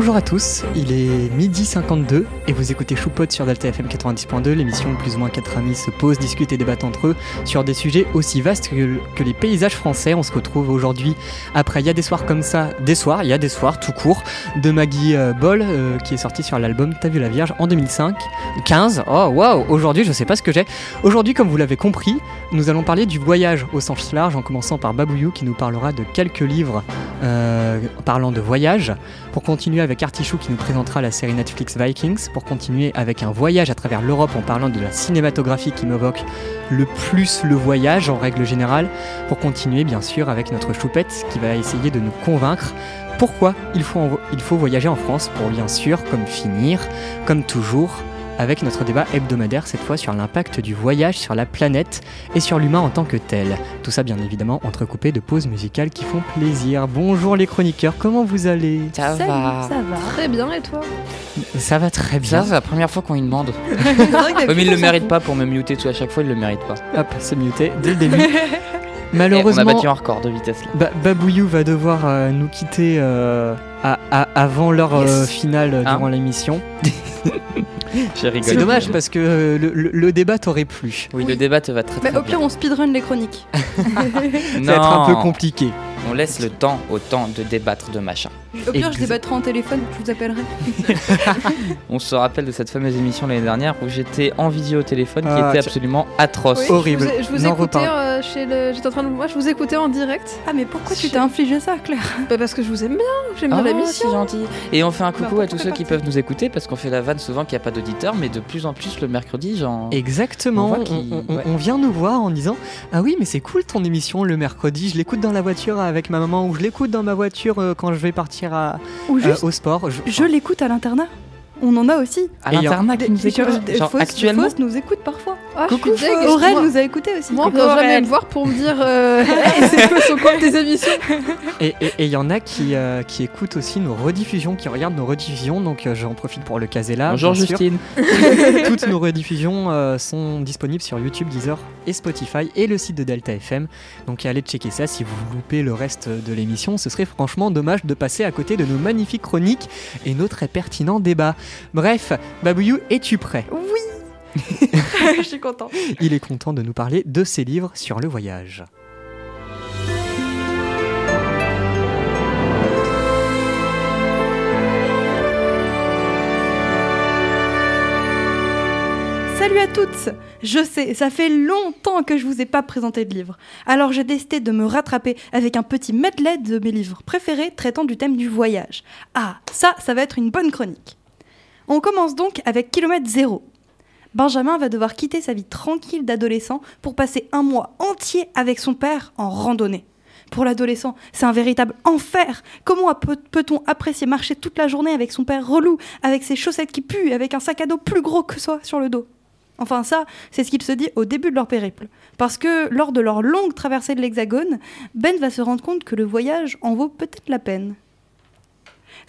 Bonjour à tous, il est midi 52 et vous écoutez Choupot sur Delta FM 90.2, l'émission où plus ou moins quatre amis se posent, discutent et débattent entre eux sur des sujets aussi vastes que, les paysages français. On se retrouve aujourd'hui après Il y a des soirs comme ça, des soirs, il y a des soirs tout court, de Maggie euh, Boll euh, qui est sorti sur l'album T'as vu la Vierge en 2005. 15, oh waouh, aujourd'hui je sais pas ce que j'ai. Aujourd'hui, comme vous l'avez compris, nous allons parler du voyage au sens large en commençant par Babouyou qui nous parlera de quelques livres euh, parlant de voyage. Pour continuer avec Artichou qui nous présentera la série Netflix Vikings. Pour continuer avec un voyage à travers l'Europe en parlant de la cinématographie qui m'évoque le plus le voyage en règle générale. Pour continuer bien sûr avec notre choupette qui va essayer de nous convaincre pourquoi il faut voyager en France pour bien sûr, comme finir, comme toujours, avec notre débat hebdomadaire cette fois sur l'impact du voyage sur la planète et sur l'humain en tant que tel. Tout ça bien évidemment entrecoupé de pauses musicales qui font plaisir. Bonjour les chroniqueurs, comment vous allez? Ça va. ça va. Très bien, et toi? Ça va très Ça, bien. c'est la première fois qu'on lui demande. Mais il le mérite pas pour me muter tout à chaque fois, il le mérite pas. Hop, c'est muté dès le début. Eh, on a Malheureusement, battu un record de vitesse là. Ba- Babouyou va devoir euh, nous quitter euh, à- à- avant l'heure euh, finale Hein durant l'émission. J'ai C'est dommage parce que euh, le, le- le débat t'aurait plu. Oui, le débat te va très très Mais au bien. pire, on speedrun les chroniques. Ça va être un peu compliqué. On laisse le temps au temps de débattre de machin. Au pire, je débattrai en téléphone, je vous appellerai. On se rappelle de cette fameuse émission l'année dernière où j'étais en visio au téléphone qui Ah, était absolument atroce. Oui. Horrible. Je vous, ai- je vous N'en écoutais euh, chez le. J'étais en train de. Moi, je vous écoutais en direct. Ah, mais pourquoi tu t'es infligé ça, Claire? Bah, parce que je vous aime bien. J'aime Ah, bien l'émission. c'est gentil. Et on fait un Bah, coucou à tous ceux qui peuvent nous écouter parce qu'on fait la vanne souvent qu'il n'y a pas d'auditeurs, mais de plus en plus le mercredi, genre. Exactement. On ouais. on vient nous voir en disant Ah oui, mais c'est cool ton émission le mercredi. Je l'écoute dans la voiture avec ma maman ou je l'écoute dans ma voiture euh, quand je vais partir à, euh, juste, au sport. Je- je l'écoute à l'internat. On en a aussi. À Et il y a- l'internat qui nous Des- écoute. des- actuellement. Nous écoute parfois. Ah, je Coucou. Aurel nous a écouté aussi. Moi, on vient jamais me voir pour me dire. euh, Hey, c'est quoi sont quoi tes émissions Et il y en a qui, euh, qui écoutent aussi nos rediffusions, qui regardent nos rediffusions. Donc euh, j'en profite pour le caser là. Bonjour. Justine. Toutes nos rediffusions euh, sont disponibles sur YouTube, Deezer et Spotify et le site de Delta FM. Donc allez checker ça si vous loupez le reste de l'émission. Ce serait franchement dommage de passer à côté de nos magnifiques chroniques et nos très pertinents débats. Bref, Babouyou, es-tu prêt? Je suis contente. Il est content de nous parler de ses livres sur le voyage. Salut à toutes Je sais, ça fait longtemps que je vous ai pas présenté de livre. Alors j'ai décidé de me rattraper avec un petit medley de mes livres préférés traitant du thème du voyage. Ah, ça, ça va être une bonne chronique. On commence donc avec Kilomètre Zéro. Benjamin va devoir quitter sa vie tranquille d'adolescent pour passer un mois entier avec son père en randonnée. Pour l'adolescent, c'est un véritable enfer. Comment peut- peut-on apprécier marcher toute la journée avec son père relou, avec ses chaussettes qui puent, avec un sac à dos plus gros que soi sur le dos? Enfin ça, c'est ce qu'il se dit au début de leur périple. Parce que lors de leur longue traversée de l'Hexagone, Ben va se rendre compte que le voyage en vaut peut-être la peine.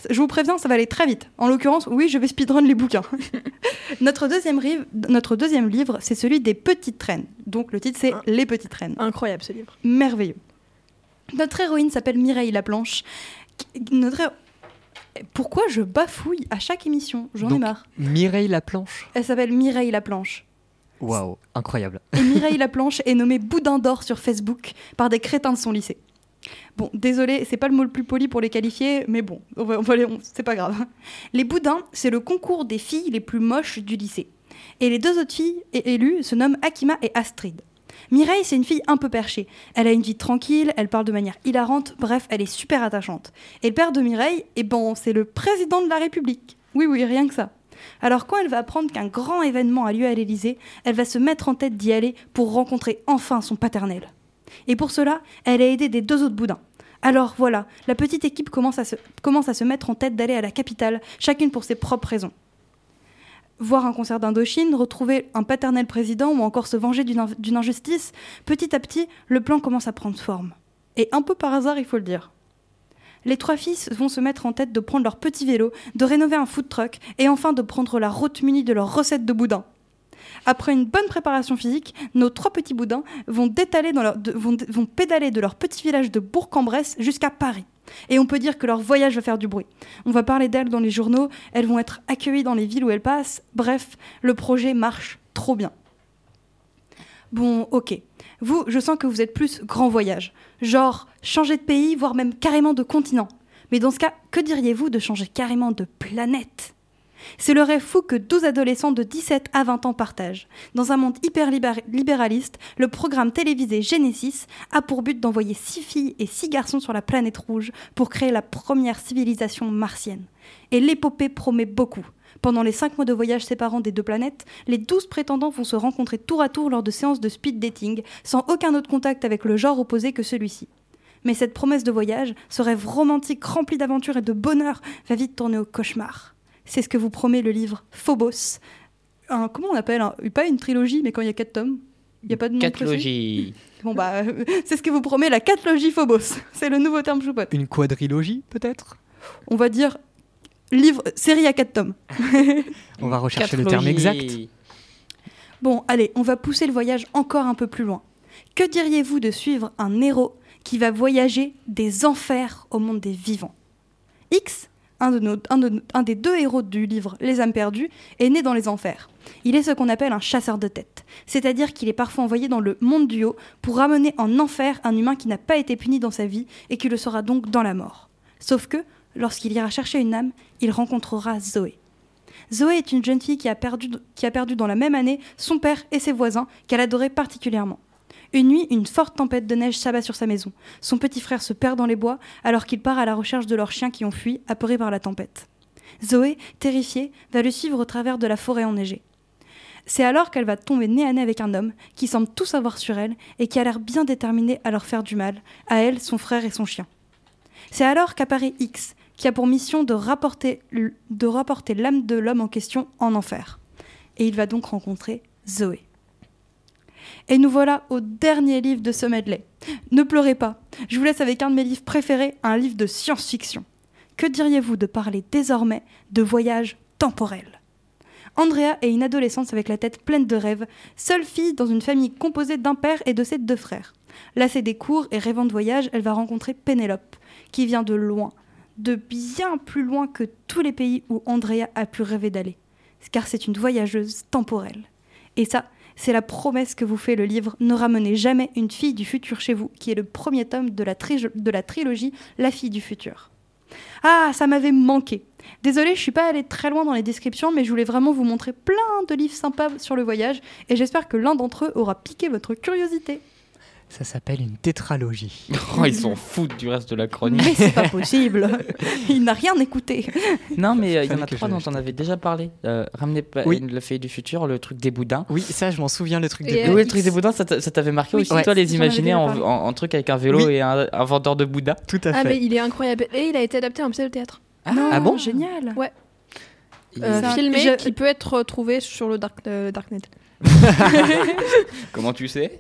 Je vous préviens, ça va aller très vite. En l'occurrence, oui, je vais speedrun les bouquins. notre, deuxième rive- notre deuxième livre, c'est celui des petites traînes. Donc le titre, c'est Ah. Les petites traînes. Incroyable ce livre. Merveilleux. Notre héroïne s'appelle Mireille Laplanche. Notre Pourquoi je bafouille à chaque émission? J'en ai marre. Mireille Laplanche? Elle s'appelle Mireille Laplanche. Waouh, incroyable. Et Mireille Laplanche est nommée Boudin d'or sur Facebook par des crétins de son lycée. Bon, désolé, c'est pas le mot le plus poli pour les qualifier, mais bon, on va, on c'est pas grave. Les boudins, c'est le concours des filles les plus moches du lycée. Et les deux autres filles élues se nomment Akima et Astrid. Mireille, c'est une fille un peu perchée. Elle a une vie tranquille, elle parle de manière hilarante, bref, elle est super attachante. Et le père de Mireille, eh bon, c'est le président de la République. Oui, oui, rien que ça. Alors quand elle va apprendre qu'un grand événement a lieu à l'Élysée, elle va se mettre en tête d'y aller pour rencontrer enfin son paternel. Et pour cela, elle est aidée des deux autres boudins. Alors voilà, la petite équipe commence à se, mettre en tête d'aller à la capitale, chacune pour ses propres raisons. Voir un concert d'Indochine, retrouver un paternel président ou encore se venger d'une injustice, petit à petit, le plan commence à prendre forme. Et un peu par hasard, il faut le dire. Les trois fils vont se mettre en tête de prendre leur petit vélo, de rénover un food truck et enfin de prendre la route munie de leurs recettes de boudin. Après une bonne préparation physique, nos trois petits boudins vont, pédaler de leur petit village de Bourg-en-Bresse jusqu'à Paris. Et on peut dire que leur voyage va faire du bruit. On va parler d'elles dans les journaux, elles vont être accueillies dans les villes où elles passent. Bref, le projet marche trop bien. Bon, ok. Vous, je sens que vous êtes plus grand voyage. Genre, changer de pays, voire même carrément de continent. Mais dans ce cas, que diriez-vous de changer carrément de planète? C'est le rêve fou que 12 adolescents de 17 à 20 ans partagent. Dans un monde hyper libér- libéraliste, le programme télévisé Genesis a pour but d'envoyer 6 filles et 6 garçons sur la planète rouge pour créer la première civilisation martienne. Et l'épopée promet beaucoup. Pendant les 5 mois de voyage séparant des deux planètes, les 12 prétendants vont se rencontrer tour à tour lors de séances de speed dating, sans aucun autre contact avec le genre opposé que celui-ci. Mais cette promesse de voyage, ce rêve romantique rempli d'aventure et de bonheur, va vite tourner au cauchemar. C'est ce que vous promet le livre Phobos. Un- comment on appelle un- Pas une trilogie, mais quand il y a quatre tomes. Il n'y a pas de nom Catlogie. Bon bah, c'est ce que vous promet la catlogie Phobos. C'est le nouveau terme choupote. Une quadrilogie, peut-être? On va dire livre, série à quatre tomes. On va rechercher le terme exact. Bon, allez, on va pousser le voyage encore un peu plus loin. Que diriez-vous de suivre un héros qui va voyager des enfers au monde des vivants? X, un, des deux héros du livre Les âmes perdues, est né dans les enfers. Il est ce qu'on appelle un chasseur de tête, c'est-à-dire qu'il est parfois envoyé dans le monde du haut pour ramener en enfer un humain qui n'a pas été puni dans sa vie et qui le sera donc dans la mort. Sauf que, lorsqu'il ira chercher une âme, il rencontrera Zoé. Zoé est une jeune fille qui a, perdu, qui a perdu dans la même année son père et ses voisins qu'elle adorait particulièrement. Une nuit, une forte tempête de neige s'abat sur sa maison. Son petit frère se perd dans les bois alors qu'il part à la recherche de leurs chiens qui ont fui, apeurés par la tempête. Zoé, terrifiée, va le suivre au travers de la forêt enneigée. C'est alors qu'elle va tomber nez à nez avec un homme qui semble tout savoir sur elle et qui a l'air bien déterminé à leur faire du mal, à elle, son frère et son chien. C'est alors qu'apparaît X, qui a pour mission de rapporter, de rapporter l'âme de l'homme en question en enfer. Et il va donc rencontrer Zoé. Et nous voilà au dernier livre de ce medley. Ne pleurez pas, je vous laisse avec un de mes livres préférés, un livre de science-fiction. Que diriez-vous de parler désormais de voyage temporel? Andrea est une adolescente avec la tête pleine de rêves, seule fille dans une famille composée d'un père et de ses deux frères. Lassée des cours et rêvant de voyage, elle va rencontrer Pénélope, qui vient de loin, de bien plus loin que tous les pays où Andrea a pu rêver d'aller, car c'est une voyageuse temporelle. Et ça, c'est la promesse que vous fait le livre Ne ramenez jamais une fille du futur chez vous, qui est le premier tome de la, trilogie La fille du futur. Ah, ça m'avait manqué. Désolée, je suis pas allée très loin dans les descriptions, mais je voulais vraiment vous montrer plein de livres sympas sur le voyage, et j'espère que l'un d'entre eux aura piqué votre curiosité. Ça s'appelle une tétralogie. Oh, ils s'en foutent du reste de la chronique. Mais c'est pas possible. Il n'a rien écouté. Non, mais euh, il y en a trois dont on avait déjà parlé. Euh, ramener pas Oui. le fait du futur, le truc des boudins. Oui, ça, je m'en souviens, le truc de. Et, Et euh, oui, le truc des boudins, ça t'a- ça t'avait marqué Oui, aussi, ouais. toi, les J'en avais imaginer en, parlé. en- en truc avec un vélo Oui. et un, un vendeur de boudin. Tout à Ah, fait. mais il est incroyable. Et il a été adapté en pièce de théâtre. non, ah bon? Génial. Ouais. Il- Euh, filmé, je- qui peut être trouvé sur le dark, euh, Darknet. Comment tu sais?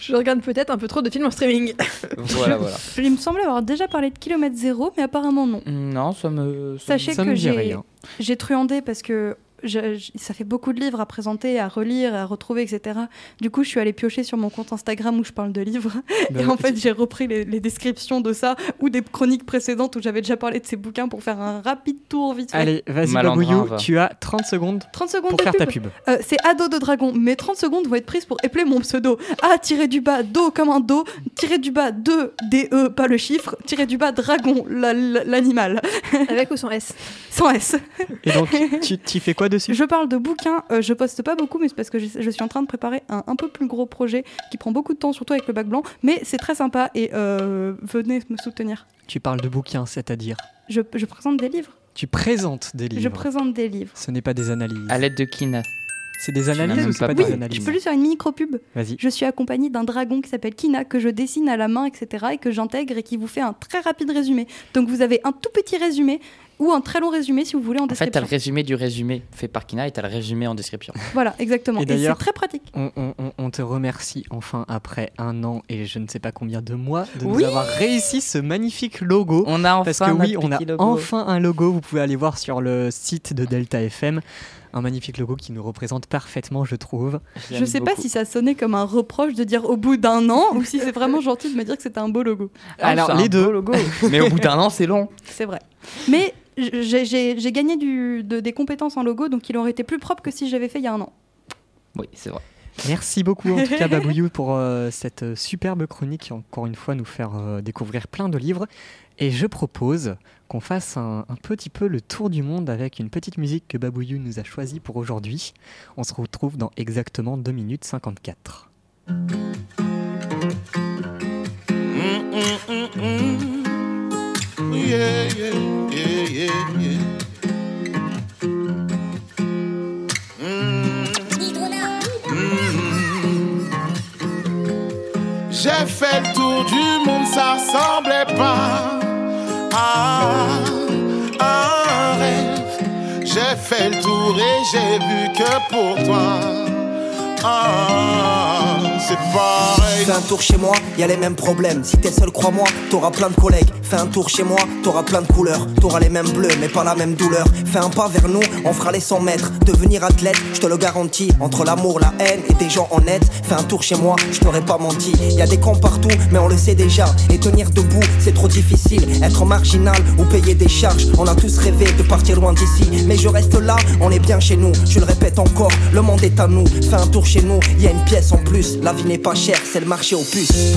Je regarde peut-être un peu trop de films en streaming. Voilà, voilà. Il me semblait avoir déjà parlé de kilomètre zéro, mais apparemment non. Non, ça me. ça Sachez Ça que me rien. j'ai truandé parce que je- je- ça fait beaucoup de livres à présenter, à relire, à retrouver, etc. Du coup, je suis allée piocher sur mon compte Instagram où je parle de livres. Bah, Et en fait, j'ai repris les, les descriptions de ça ou des chroniques précédentes où j'avais déjà parlé de ces bouquins pour faire un rapide tour vite fait. Allez, vas-y, Babouillou, va. tu as 30 secondes 30 secondes pour de faire pub. ta pub. Euh, c'est ado de dragon, mais 30 secondes vont être prises pour épeler mon pseudo. A tiré du bas, do comme un do, tiré du bas, 2, D-E, pas le chiffre, tiré du bas, dragon, la- la- l'animal, Avec ou sans S? Sans S. Et donc, tu tu fais quoi dessus Je parle de bouquins, euh, je poste pas beaucoup, mais c'est parce que je, je suis en train de préparer un un peu plus gros projet qui prend beaucoup de temps, surtout avec le bac blanc, mais c'est très sympa et euh, venez me soutenir. Tu parles de bouquins, c'est-à-dire? Je, je présente des livres. Tu présentes des livres. Je présente des livres. Ce n'est pas des analyses. À l'aide de Kina. C'est des analyses ou c'est pas pas des Je analyses peux juste faire une micro-pub. Vas-y. Je suis accompagnée d'un dragon qui s'appelle Kina, que je dessine à la main, etc. et que j'intègre et qui vous fait un très rapide résumé. Donc vous avez un tout petit résumé ou un très long résumé si vous voulez en En fait, t'as description. le résumé du résumé fait par Kina et t'as le résumé en description. Voilà, exactement. Et Et, c'est d'ailleurs- très pratique. On, on- on- on te remercie enfin après un an et je ne sais pas combien de mois de Oui. nous avoir réussi ce magnifique logo. On a enfin Parce que oui, on a logo. enfin un logo. Vous pouvez aller voir sur le site de Delta FM Un magnifique logo qui nous représente parfaitement, je trouve. Je sais pas si ça sonnait comme un reproche de dire au bout d'un an ou si c'est vraiment gentil de me dire que c'était un beau logo. Alors, les deux. logo. Mais au bout d'un an, c'est long. C'est vrai. Mais j'ai- gagné du- de- des compétences en logo, donc il aurait été plus propre que si j'avais fait il y a un an. Oui, c'est vrai. Merci beaucoup en tout cas Babouillou pour euh, cette euh, superbe chronique qui encore une fois nous faire euh, découvrir plein de livres. Et je propose qu'on fasse un, un petit peu le tour du monde avec une petite musique que Babouillou nous a choisie pour aujourd'hui. On se retrouve dans exactement 2 minutes 54. Yeah, yeah, yeah, yeah, yeah. Mm. Mm. J'ai fait le tour du monde, ça semblait pas à un rêve. J'ai fait le tour et j'ai vu que pour toi, ah, c'est pareil. Fais un tour chez moi, y a les mêmes problèmes. Si t'es seul, crois-moi, t'auras plein de collègues. Fais un tour chez moi, t'auras plein de couleurs. T'auras les mêmes bleus, mais pas la même douleur. Fais un pas vers nous, on fera les 100 mètres. Devenir athlète, je te le garantis. Entre l'amour, la haine et des gens honnêtes. Fais un tour chez moi, je t'aurais pas menti. Y a des camps partout, mais on le sait déjà. Et tenir debout, c'est trop difficile. Être marginal ou payer des charges. On a tous rêvé de partir loin d'ici. Mais je reste là, on est bien chez nous. Je le répète encore, le monde est à nous. Fais un tour chez nous, y a une pièce en plus. La vie n'est pas chère, c'est le marché aux puces.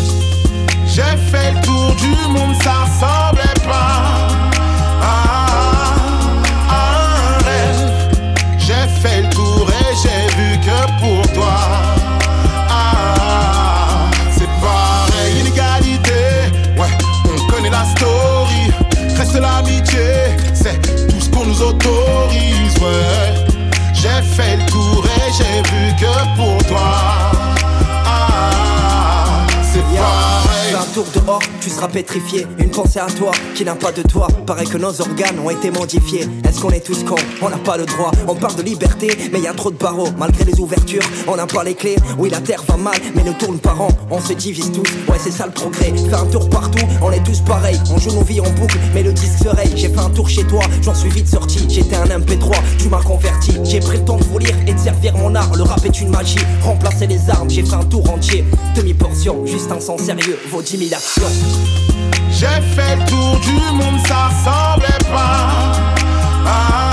J'ai fait le tour du monde, ça ressemblait pas à un rêve. J'ai fait le tour et j'ai vu que pour toi, ah, c'est pareil. Inégalité, ouais, on connaît la story. Reste l'amitié, c'est tout ce qu'on nous autorise, ouais. J'ai fait le tour et j'ai vu que pour toi, ah, c'est pareil. Fais tour dehors, tu seras pétrifié. Une pensée à toi qui n'a pas de toi. Paraît que nos organes ont été modifiés. Est-ce qu'on est tous cons? On n'a pas le droit. On parle de liberté, mais y a trop de barreaux. Malgré les ouvertures, on n'a pas les clés. Oui, la terre va mal, mais ne tourne pas rond. On se divise tous, ouais, c'est ça le progrès. Fais un tour partout, on est tous pareils. On joue nos vies en boucle, mais le disque se. J'ai fait un tour chez toi, j'en suis vite sorti. J'étais un MP3, tu m'as converti. J'ai pris le temps de vous lire et de servir mon art. Le rap est une magie, remplacer les armes. J'ai fait un tour entier, demi-portion. Juste un sens sérieux, vaut 10 000 actions. J'ai fait le tour du monde, ça ressemblait pas à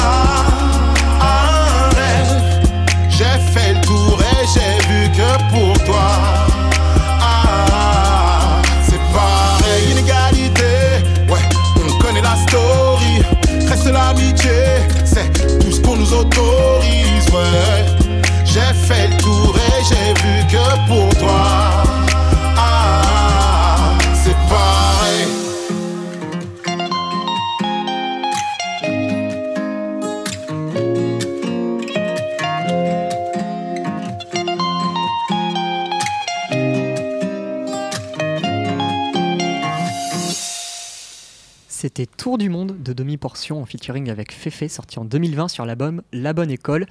Tour du monde de demi-portion en featuring avec Fefe, sorti en 2020 sur l'album La Bonne École.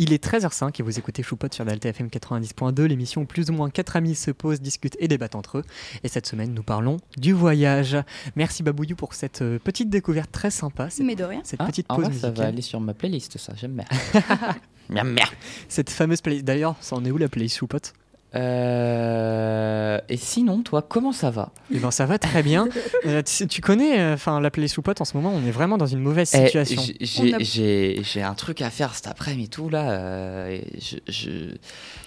Il est 13h05 et vous écoutez Choupot sur Delta FM 90.2, l'émission où plus ou moins quatre amis se posent, discutent et débattent entre eux. Et cette semaine, nous parlons du voyage. Merci Babouillou pour cette euh, petite découverte très sympa, cette, Mais de rien. cette Ah, petite pause vrai, ça va aller sur ma playlist, ça, j'aime bien. Miam, miam. Cette fameuse playlist. D'ailleurs, ça en est où la playlist Choupot Euh, Et sinon, toi, comment ça va? Eh ben ça va très bien. Euh, tu, tu connais, euh, enfin la playlist Choupot en ce moment, on est vraiment dans une mauvaise Eh, situation. j'ai- a- un truc à faire cet après-midi et tout, là. euh, et je, je-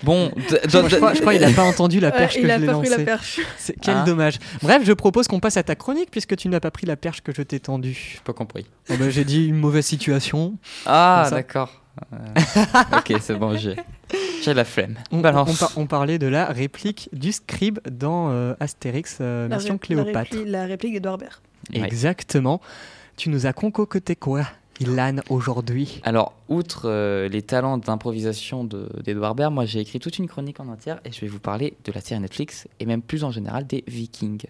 Bon, je, crois, je crois qu'il a pas entendu la Ouais, perche que il je l'ai la lancée. perche. Quel Ah. dommage. Bref, je propose qu'on passe à ta chronique puisque tu n'as pas pris la perche que je t'ai tendue. J'ai pas compris. Oh bah, J'ai dit une mauvaise situation. Ah, d'accord. Euh, ok, c'est bon, j'ai j'ai la flemme. On, on par- on parlait de la réplique du scribe dans euh, Astérix euh, Mission ré- Cléopâtre. La réplique, la réplique d'Edouard Baird. Ouais. Exactement. Tu nous as concocté quoi, Ilan, aujourd'hui? Alors, outre euh, les talents d'improvisation de- d'Edouard Baird, moi j'ai écrit toute une chronique en entière et je vais vous parler de la série Netflix et même plus en général des Vikings.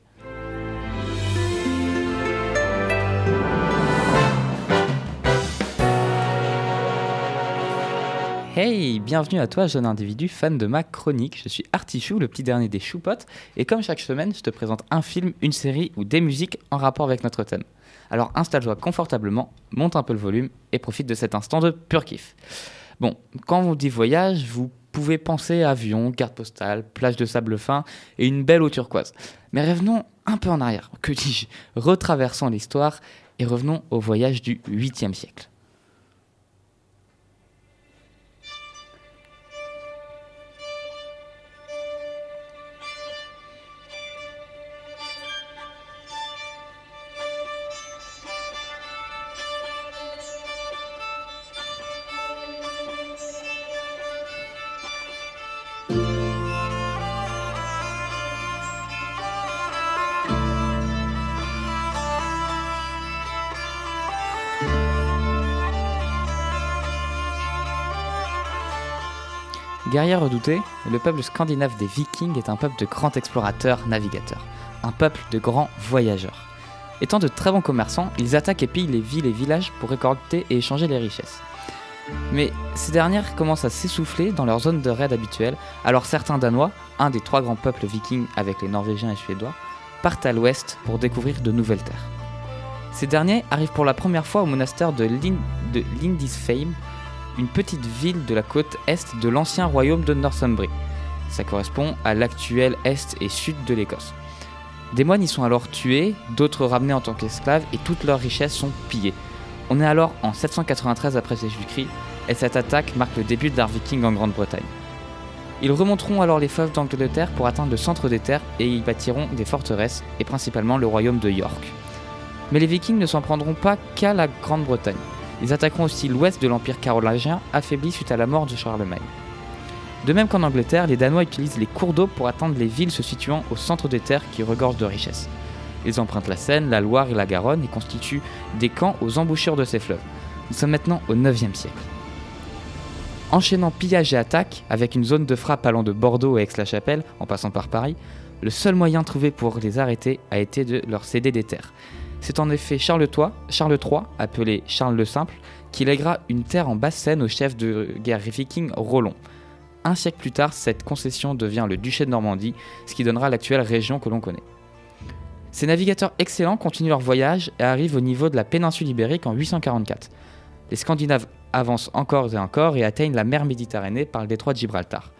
Hey, bienvenue à toi, jeune individu fan de ma chronique. Je suis Artichou, le petit dernier des choupottes, et comme chaque semaine, je te présente un film, une série ou des musiques en rapport avec notre thème. Alors installe-toi confortablement, monte un peu le volume et profite de cet instant de pur kiff. Bon, quand on dit voyage, vous pouvez penser avion, carte postale, plage de sable fin et une belle eau turquoise. Mais revenons un peu en arrière, que dis-je Retraversons l'histoire et revenons au voyage du 8e siècle. Guerrier redouté, le peuple scandinave des Vikings est un peuple de grands explorateurs, navigateurs, un peuple de grands voyageurs. Étant de très bons commerçants, ils attaquent et pillent les villes et villages pour récolter et échanger les richesses. Mais ces dernières commencent à s'essouffler dans leur zone de raid habituelle, alors certains Danois, un des trois grands peuples vikings avec les Norvégiens et Suédois, partent à l'ouest pour découvrir de nouvelles terres. Ces derniers arrivent pour la première fois au monastère de, Lind de Lindisfarne, une petite ville de la côte est de l'ancien royaume de Northumbrie. Ça correspond à l'actuel est et sud de l'Écosse. Des moines y sont alors tués, d'autres ramenés en tant qu'esclaves et toutes leurs richesses sont pillées. On est alors en 793 après Jésus-Christ et cette attaque marque le début de l'art viking en Grande-Bretagne. Ils remonteront alors les fleuves d'Angleterre pour atteindre le centre des terres et y bâtiront des forteresses et principalement le royaume de York. Mais les vikings ne s'en prendront pas qu'à la Grande-Bretagne. Ils attaqueront aussi l'ouest de l'Empire carolingien, affaibli suite à la mort de Charlemagne. De même qu'en Angleterre, les Danois utilisent les cours d'eau pour atteindre les villes se situant au centre des terres qui regorgent de richesses. Ils empruntent la Seine, la Loire et la Garonne et constituent des camps aux embouchures de ces fleuves. Nous sommes maintenant au 9e siècle. Enchaînant pillage et attaque, avec une zone de frappe allant de Bordeaux à Aix-la-Chapelle, en passant par Paris, le seul moyen trouvé pour les arrêter a été de leur céder des terres. C'est en effet Charles III, appelé Charles le Simple, qui lèguera une terre en Basse-Seine au chef de guerre viking Rollon. Un siècle plus tard, cette concession devient le duché de Normandie, ce qui donnera l'actuelle région que l'on connaît. Ces navigateurs excellents continuent leur voyage et arrivent au niveau de la péninsule ibérique en 844. Les Scandinaves avancent encore et encore et atteignent la mer Méditerranée par le détroit de Gibraltar.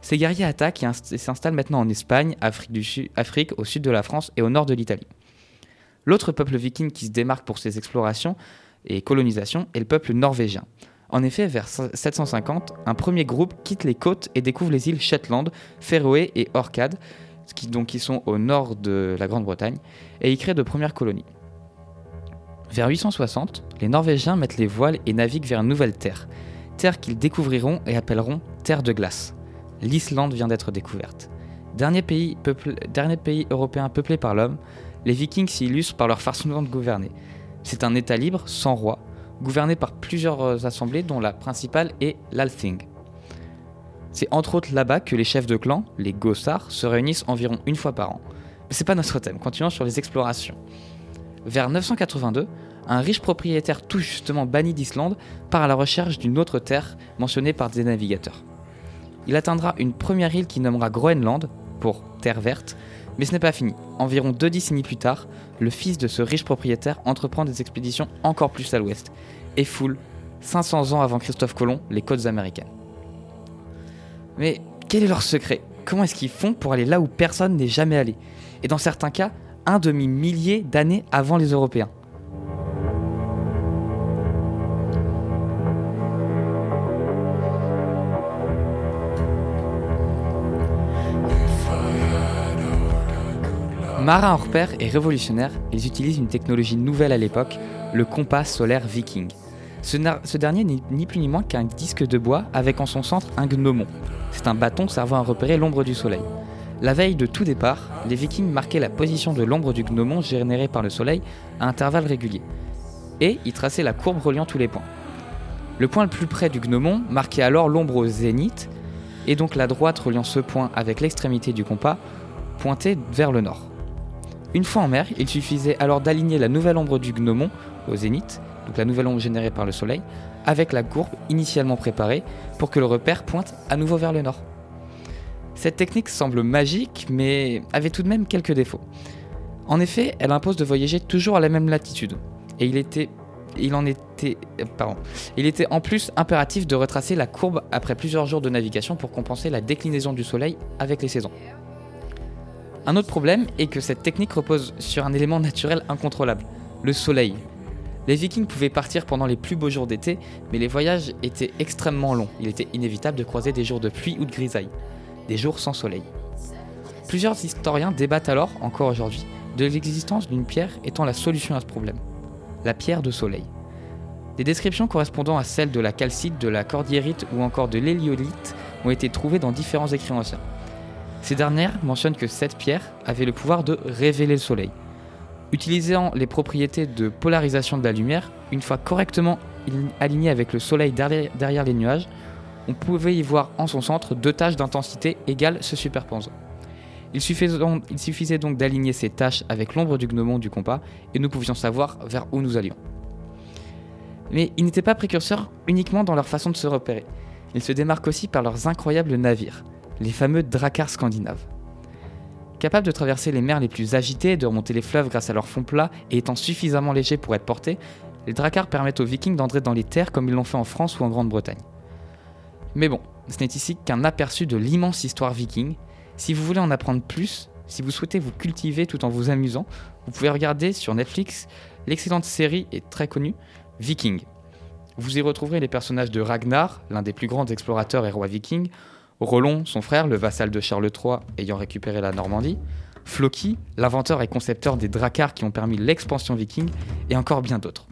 Ces guerriers attaquent et s'installent maintenant en Espagne, Afrique, au sud de la France et au nord de l'Italie. L'autre peuple viking qui se démarque pour ses explorations et colonisations est le peuple norvégien. En effet, vers 750, un premier groupe quitte les côtes et découvre les îles Shetland, Féroé et Orcade, qui, sont au nord de la Grande-Bretagne, et y crée de premières colonies. Vers 860, les Norvégiens mettent les voiles et naviguent vers une nouvelle terre, terre qu'ils découvriront et appelleront Terre de glace. L'Islande vient d'être découverte. Dernier pays européen peuplé par l'homme, les Vikings s'y illustrent par leur façon de gouverner. C'est un État libre, sans roi, gouverné par plusieurs euh, assemblées dont la principale est l'Althing. C'est entre autres là-bas que les chefs de clan, les Gossards, se réunissent environ une fois par an. Mais c'est pas notre thème, continuons sur les explorations. Vers 982, un riche propriétaire tout justement banni d'Islande part à la recherche d'une autre terre mentionnée par des navigateurs. Il atteindra une première île qu'il nommera Groenland, pour terre verte, mais ce n'est pas fini. Environ deux décennies plus tard, le fils de ce riche propriétaire entreprend des expéditions encore plus à l'ouest et foule, 500 ans avant Christophe Colomb, les côtes américaines. Mais quel est leur secret? Comment est-ce qu'ils font pour aller là où personne n'est jamais allé? Et dans certains cas, un demi-millier d'années avant les Européens. Marins hors pair et révolutionnaires, ils utilisent une technologie nouvelle à l'époque, le compas solaire viking. Ce, dernier n'est ni plus ni moins qu'un disque de bois avec en son centre un gnomon. C'est un bâton servant à repérer l'ombre du soleil. La veille de tout départ, les vikings marquaient la position de l'ombre du gnomon générée par le soleil à intervalles réguliers. Et y traçaient la courbe reliant tous les points. Le point le plus près du gnomon marquait alors l'ombre au zénith, et donc la droite reliant ce point avec l'extrémité du compas pointait vers le nord. Une fois en mer, il suffisait alors d'aligner la nouvelle ombre du gnomon au zénith, donc la nouvelle ombre générée par le soleil, avec la courbe initialement préparée pour que le repère pointe à nouveau vers le nord. Cette technique semble magique, mais avait tout de même quelques défauts. En effet, elle impose de voyager toujours à la même latitude, et il était il en était, pardon, il était en plus impératif de retracer la courbe après plusieurs jours de navigation pour compenser la déclinaison du Soleil avec les saisons. Un autre problème est que cette technique repose sur un élément naturel incontrôlable, le Soleil. Les Vikings pouvaient partir pendant les plus beaux jours d'été, mais les voyages étaient extrêmement longs. Il était inévitable de croiser des jours de pluie ou de grisaille, des jours sans soleil. Plusieurs historiens débattent alors, encore aujourd'hui, de l'existence d'une pierre étant la solution à ce problème. La pierre de soleil. Des descriptions correspondant à celles de la calcite, de la cordillérite ou encore de l'héliolite ont été trouvées dans différents écrits anciens. Ces dernières mentionnent que cette pierre avait le pouvoir de révéler le soleil. Utilisant les propriétés de polarisation de la lumière, une fois correctement alignée avec le soleil derrière, les nuages, on pouvait y voir en son centre deux taches d'intensité égales se superposant. Il suffisait donc d'aligner ces taches avec l'ombre du gnomon du compas et nous pouvions savoir vers où nous allions. Mais ils n'étaient pas précurseurs uniquement dans leur façon de se repérer. Ils se démarquent aussi par leurs incroyables navires, les fameux dracars scandinaves. Capables de traverser les mers les plus agitées, de remonter les fleuves grâce à leur fond plat et étant suffisamment légers pour être portés, les dracars permettent aux vikings d'entrer dans les terres comme ils l'ont fait en France ou en Grande-Bretagne. Mais bon, ce n'est ici qu'un aperçu de l'immense histoire viking. Si vous voulez en apprendre plus, si vous souhaitez vous cultiver tout en vous amusant, vous pouvez regarder sur Netflix l'excellente série et très connue Viking. Vous y retrouverez les personnages de Ragnar, l'un des plus grands explorateurs et rois vikings, Rollon, son frère, le vassal de Charles III ayant récupéré la Normandie, Floki, l'inventeur et concepteur des dracars qui ont permis l'expansion viking, et encore bien d'autres.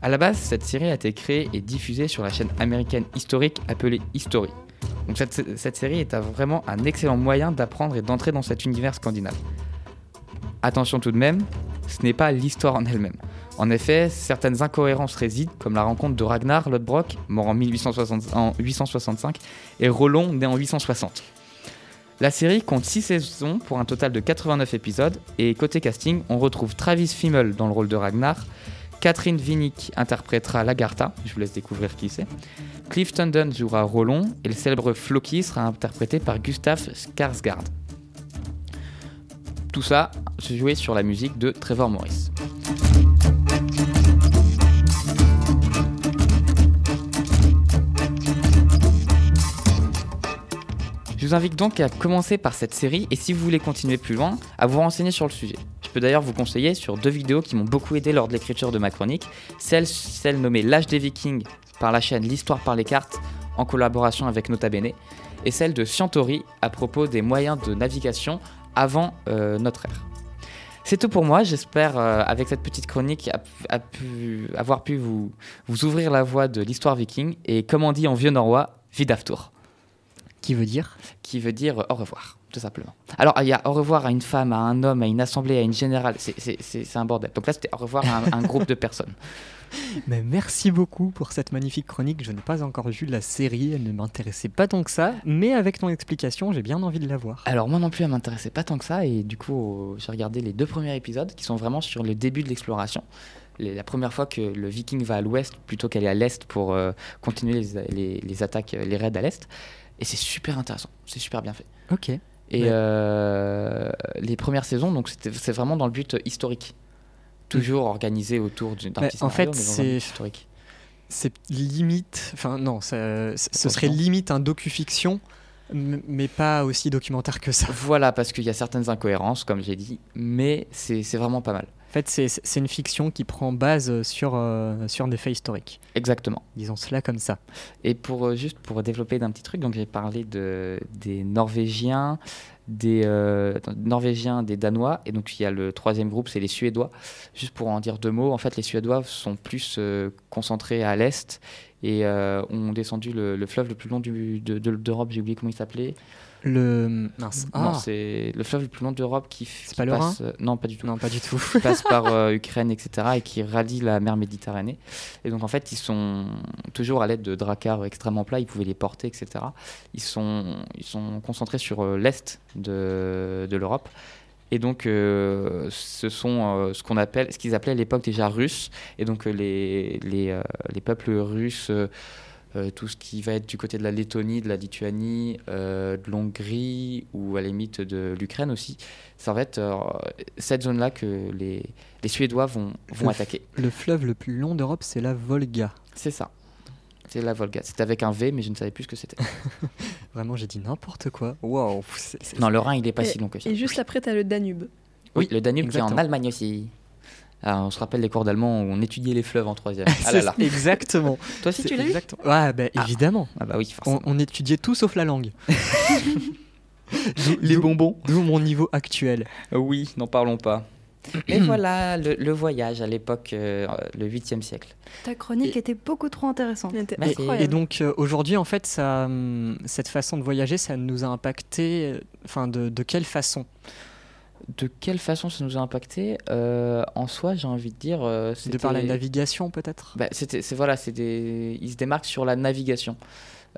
À la base, cette série a été créée et diffusée sur la chaîne américaine historique appelée History. Donc cette, cette série est vraiment un excellent moyen d'apprendre et d'entrer dans cet univers scandinave. Attention tout de même, ce n'est pas l'histoire en elle-même. En effet, certaines incohérences résident, comme la rencontre de Ragnar Lodbrok, mort en, 1860 en 865, et Rollon, né en 860. La série compte 6 saisons pour un total de 89 épisodes, et côté casting, on retrouve Travis Fimmel dans le rôle de Ragnar, Catherine Winnick interprétera Lagartha, je vous laisse découvrir qui c'est, Cliff Tundon jouera Rollon, et le célèbre Floki sera interprété par Gustaf Skarsgård. Tout ça se jouait sur la musique de Trevor Morris. Je vous invite donc à commencer par cette série et si vous voulez continuer plus loin, à vous renseigner sur le sujet. Je peux d'ailleurs vous conseiller sur deux vidéos qui m'ont beaucoup aidé lors de l'écriture de ma chronique, celle, nommée L'âge des vikings par la chaîne L'Histoire par les cartes en collaboration avec Nota Bene et celle de Scientori à propos des moyens de navigation avant euh, notre ère. C'est tout pour moi, j'espère euh, avec cette petite chronique avoir pu vous, ouvrir la voie de l'histoire viking et comme on dit en vieux norrois, vidaftour Qui veut dire qui veut dire au revoir, tout simplement. Alors, il y a au revoir à une femme, à un homme, à une assemblée, à une générale, c'est- un bordel. Donc là, c'était au revoir à un, un groupe de personnes. Mais merci beaucoup pour cette magnifique chronique. Je n'ai pas encore vu la série, elle ne m'intéressait pas tant que ça, mais avec ton explication, j'ai bien envie de la voir. Alors, moi non plus, elle m'intéressait pas tant que ça, et du coup, euh, j'ai regardé les deux premiers épisodes qui sont vraiment sur le début de l'exploration. La première fois que le viking va à l'ouest plutôt qu'aller à l'est pour euh, continuer les, les- les attaques, euh, les raids à l'est. Et c'est super intéressant, c'est super bien fait. Ok. Et Ouais. euh, les premières saisons, donc c'est vraiment dans le but historique. Toujours organisé autour d'une- d'un petit en scénario, fait, dans un c'est- but historique. C'est limite, enfin non, ça- ce serait limite un docu-fiction, mais pas aussi documentaire que ça. Voilà, parce qu'il y a certaines incohérences, comme j'ai dit, mais c'est vraiment pas mal. En fait, c'est une fiction qui prend base sur, euh, sur des faits historiques. Exactement. Disons cela comme ça. Et pour euh, juste pour développer d'un petit truc, donc j'ai parlé de, des Norvégiens, des euh, Norvégiens, des Danois, et donc il y a le troisième groupe, c'est les Suédois. Juste pour en dire deux mots, en fait, les Suédois sont plus euh, concentrés à l'est et euh, ont descendu le, le fleuve le plus long du- de- de- d'Europe. J'ai oublié comment il s'appelait. Le mince. Non, Ah, c'est le fleuve le plus long d'Europe qui, f- C'est qui pas le passe. euh, non, pas du tout. non, pas du tout. qui passe par euh, Ukraine, etc., et qui rallie la mer Méditerranée. Et donc, en fait, ils sont toujours à l'aide de dracars extrêmement plats, ils pouvaient les porter, etc. Ils sont, ils sont concentrés sur euh, l'est de, de l'Europe. Et donc, euh, ce sont euh, ce qu'on appelle, ce qu'ils appelaient à l'époque déjà russes. Et donc, euh, les, les, les peuples russes tout ce qui va être du côté de la Lettonie, de la Lituanie, euh, de l'Hongrie ou à la limite de l'Ukraine aussi. Ça va être euh, cette zone-là que les, les Suédois vont, vont Le f- attaquer. Le fleuve le plus long d'Europe, c'est la Volga. C'est ça. C'est la Volga. C'était avec un V, mais je ne savais plus ce que c'était. Vraiment, j'ai dit n'importe quoi. Waouh. Non, le Rhin, il est pas Et- si long que ça. Et juste après, t'as le Danube. Oui, le Danube qui est en exactement. Allemagne aussi. Ah, on se rappelle les cours d'allemand où on étudiait les fleuves en troisième. Ah c'est là là. Exactement. Toi aussi, tu l'as exactement. Ouais, bah, Ah. évidemment. Ah bah oui, On, forcément. on étudiait tout sauf la langue. Les bonbons. D'où mon niveau actuel. Oui, n'en parlons pas. Et voilà, le, le voyage à l'époque, euh, le 8e siècle. Ta chronique Et- était beaucoup trop intéressante. Incroyable. Et donc euh, aujourd'hui, en fait, ça, hum, cette façon de voyager, ça nous a impacté. euh, Enfin, de, de quelle façon? De quelle façon ça nous a impacté Euh, En soi, j'ai envie de dire. euh, De par la navigation, peut-être? Bah, c'était, c'est voilà, c'est des, ils se démarquent sur la navigation.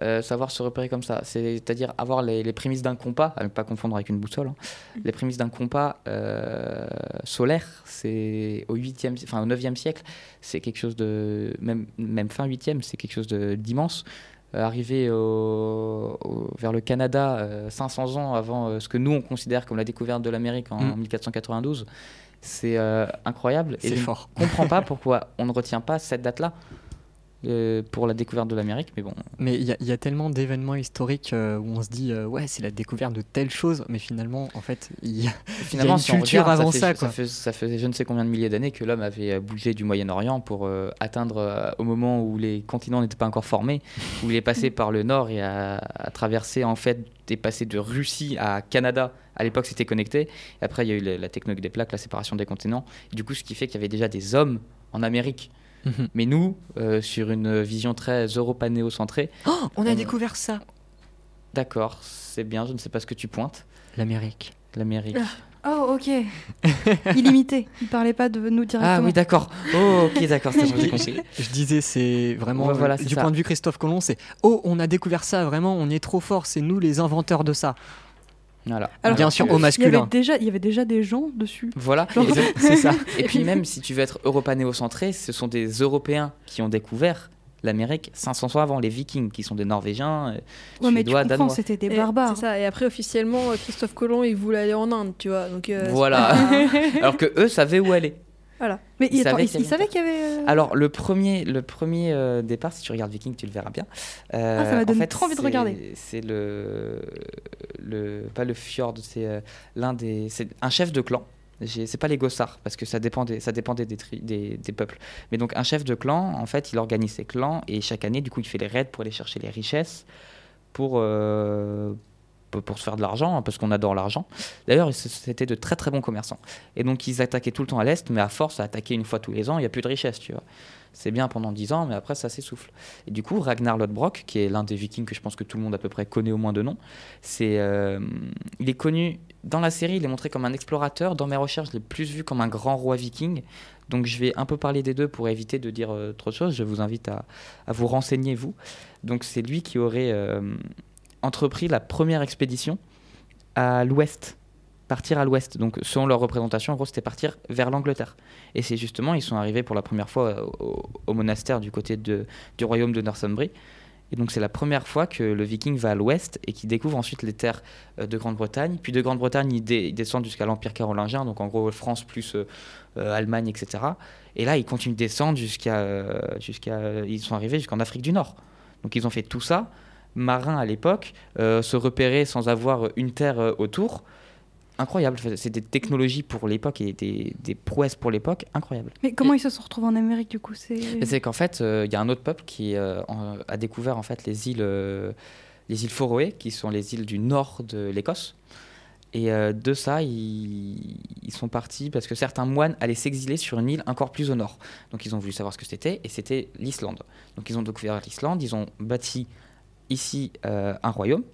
Euh, savoir se repérer comme ça, c'est-à-dire avoir les, les prémices d'un compas, à ne pas confondre avec une boussole. hein. Les prémices d'un compas euh, solaire, c'est au 8e, enfin au 9e siècle, c'est quelque chose de même même fin 8e, c'est quelque chose de d'immense. Euh, arrivé au- au- vers le Canada euh, 500 ans avant euh, ce que nous on considère comme la découverte de l'Amérique en Mm. 1492, c'est euh, incroyable. C'est je ne comprends pas pourquoi on ne retient pas cette date-là euh, pour la découverte de l'Amérique, mais bon, Mais il y, a- il y a tellement d'événements historiques euh, où on se dit, euh, ouais, c'est la découverte de telle chose, mais finalement, en fait, il y a- finalement, une si culture regarde, avant fait, ça, quoi. fait, ça fait je ne sais combien de milliers d'années que l'homme avait bougé du Moyen-Orient pour atteindre au moment où les continents n'étaient pas encore formés, où il est passé par le nord et a, a traversé en fait, est passé de Russie à Canada. À l'époque, c'était connecté. Et après, il y a eu la, la technique des plaques, la séparation des continents. Et du coup, ce qui fait qu'il y avait déjà des hommes en Amérique. Mhm. Mais nous, euh, sur une vision très europanéocentrée, Oh, on a On- découvert ça d'accord, c'est bien, je ne sais pas ce que tu pointes. L'Amérique. L'Amérique. Oh, ok. Illimité. Il parlait pas de nous directement. Ah oui, d'accord. Oh, ok, d'accord, c'est bon, j'ai compris. Je disais, c'est vraiment, Ouais, voilà, euh, du ça. point de vue Christophe Colomb, c'est oh, on a découvert ça, vraiment, on est trop fort, c'est nous les inventeurs de ça. Voilà. Alors, Bien sûr, au Il y, avait masculin. déjà, il y avait déjà des gens dessus. Voilà, C'est ça. Et puis même si tu veux être europanéocentré, ce sont des Européens qui ont découvert l'Amérique 500 ans avant, les Vikings, qui sont des Norvégiens, euh, Ouais, mais tu Suédois, comprends, Danois. c'était des barbares. C'est ça. Et après, officiellement, euh, Christophe Colomb, il voulait aller en Inde, tu vois. Donc, euh, Voilà. pas- Alors que eux savaient où aller. Voilà. Mais Il savait il- qu'il y avait. euh, Alors le premier, le premier euh, départ, si tu regardes Viking, tu le verras bien. Euh, Ah, ça m'a en donné fait, trop envie de regarder. C'est le, le, pas le fjord, c'est euh, l'un des, c'est un chef de clan. C'est pas les gossards parce que ça dépendait, ça dépendait des, tri- des, des peuples. Mais donc un chef de clan, en fait, il organise ses clans et chaque année, du coup, il fait les raids pour aller chercher les richesses pour pour se faire de l'argent hein, parce qu'on adore l'argent. D'ailleurs, c'était de très très bons commerçants. Et donc ils attaquaient tout le temps à l'est, mais à force à attaquer une fois tous les ans, il n'y a plus de richesse, tu vois. C'est bien pendant 10 ans, mais après ça s'essouffle. Et du coup, Ragnar Lodbrok, qui est l'un des vikings que je pense que tout le monde à peu près connaît au moins de nom, c'est, euh, il est connu dans la série, il est montré comme un explorateur. Dans mes recherches, je l'ai plus vu comme un grand roi viking. Donc je vais un peu parler des deux pour éviter de dire euh, trop de choses. Je vous invite à, à vous renseigner, vous. Donc c'est lui qui aurait euh, entrepris la première expédition à l'ouest, partir à l'ouest. Donc selon leur représentation, en gros, c'était partir vers l'Angleterre. Et c'est justement, ils sont arrivés pour la première fois euh, au, monastère du côté du royaume de Northumbrie. Et donc c'est la première fois que le viking va à l'ouest et qu'il découvre ensuite les terres euh, de Grande-Bretagne. Puis de Grande-Bretagne, il, dé- il descend jusqu'à l'Empire carolingien, donc en gros France plus euh, Allemagne, etc. Et là, ils continuent de descendre jusqu'à... jusqu'à ils sont arrivés jusqu'en Afrique du Nord. Donc ils ont fait tout ça. Marins à l'époque, euh, se repérer sans avoir une terre euh, autour. Incroyable. C'est des technologies pour l'époque et des, des prouesses pour l'époque incroyables. Mais comment ils se sont retrouvés en Amérique du coup? C'est. Qu'en fait, euh, il y a un autre peuple qui euh, en- a découvert en fait les îles, euh, les îles Foroé, qui sont les îles du nord de l'Écosse. Et de ça, ils, ils sont partis parce que certains moines allaient s'exiler sur une île encore plus au nord. Donc ils ont voulu savoir ce que c'était, et c'était l'Islande. Donc ils ont découvert l'Islande, ils ont bâti ici euh, un royaume.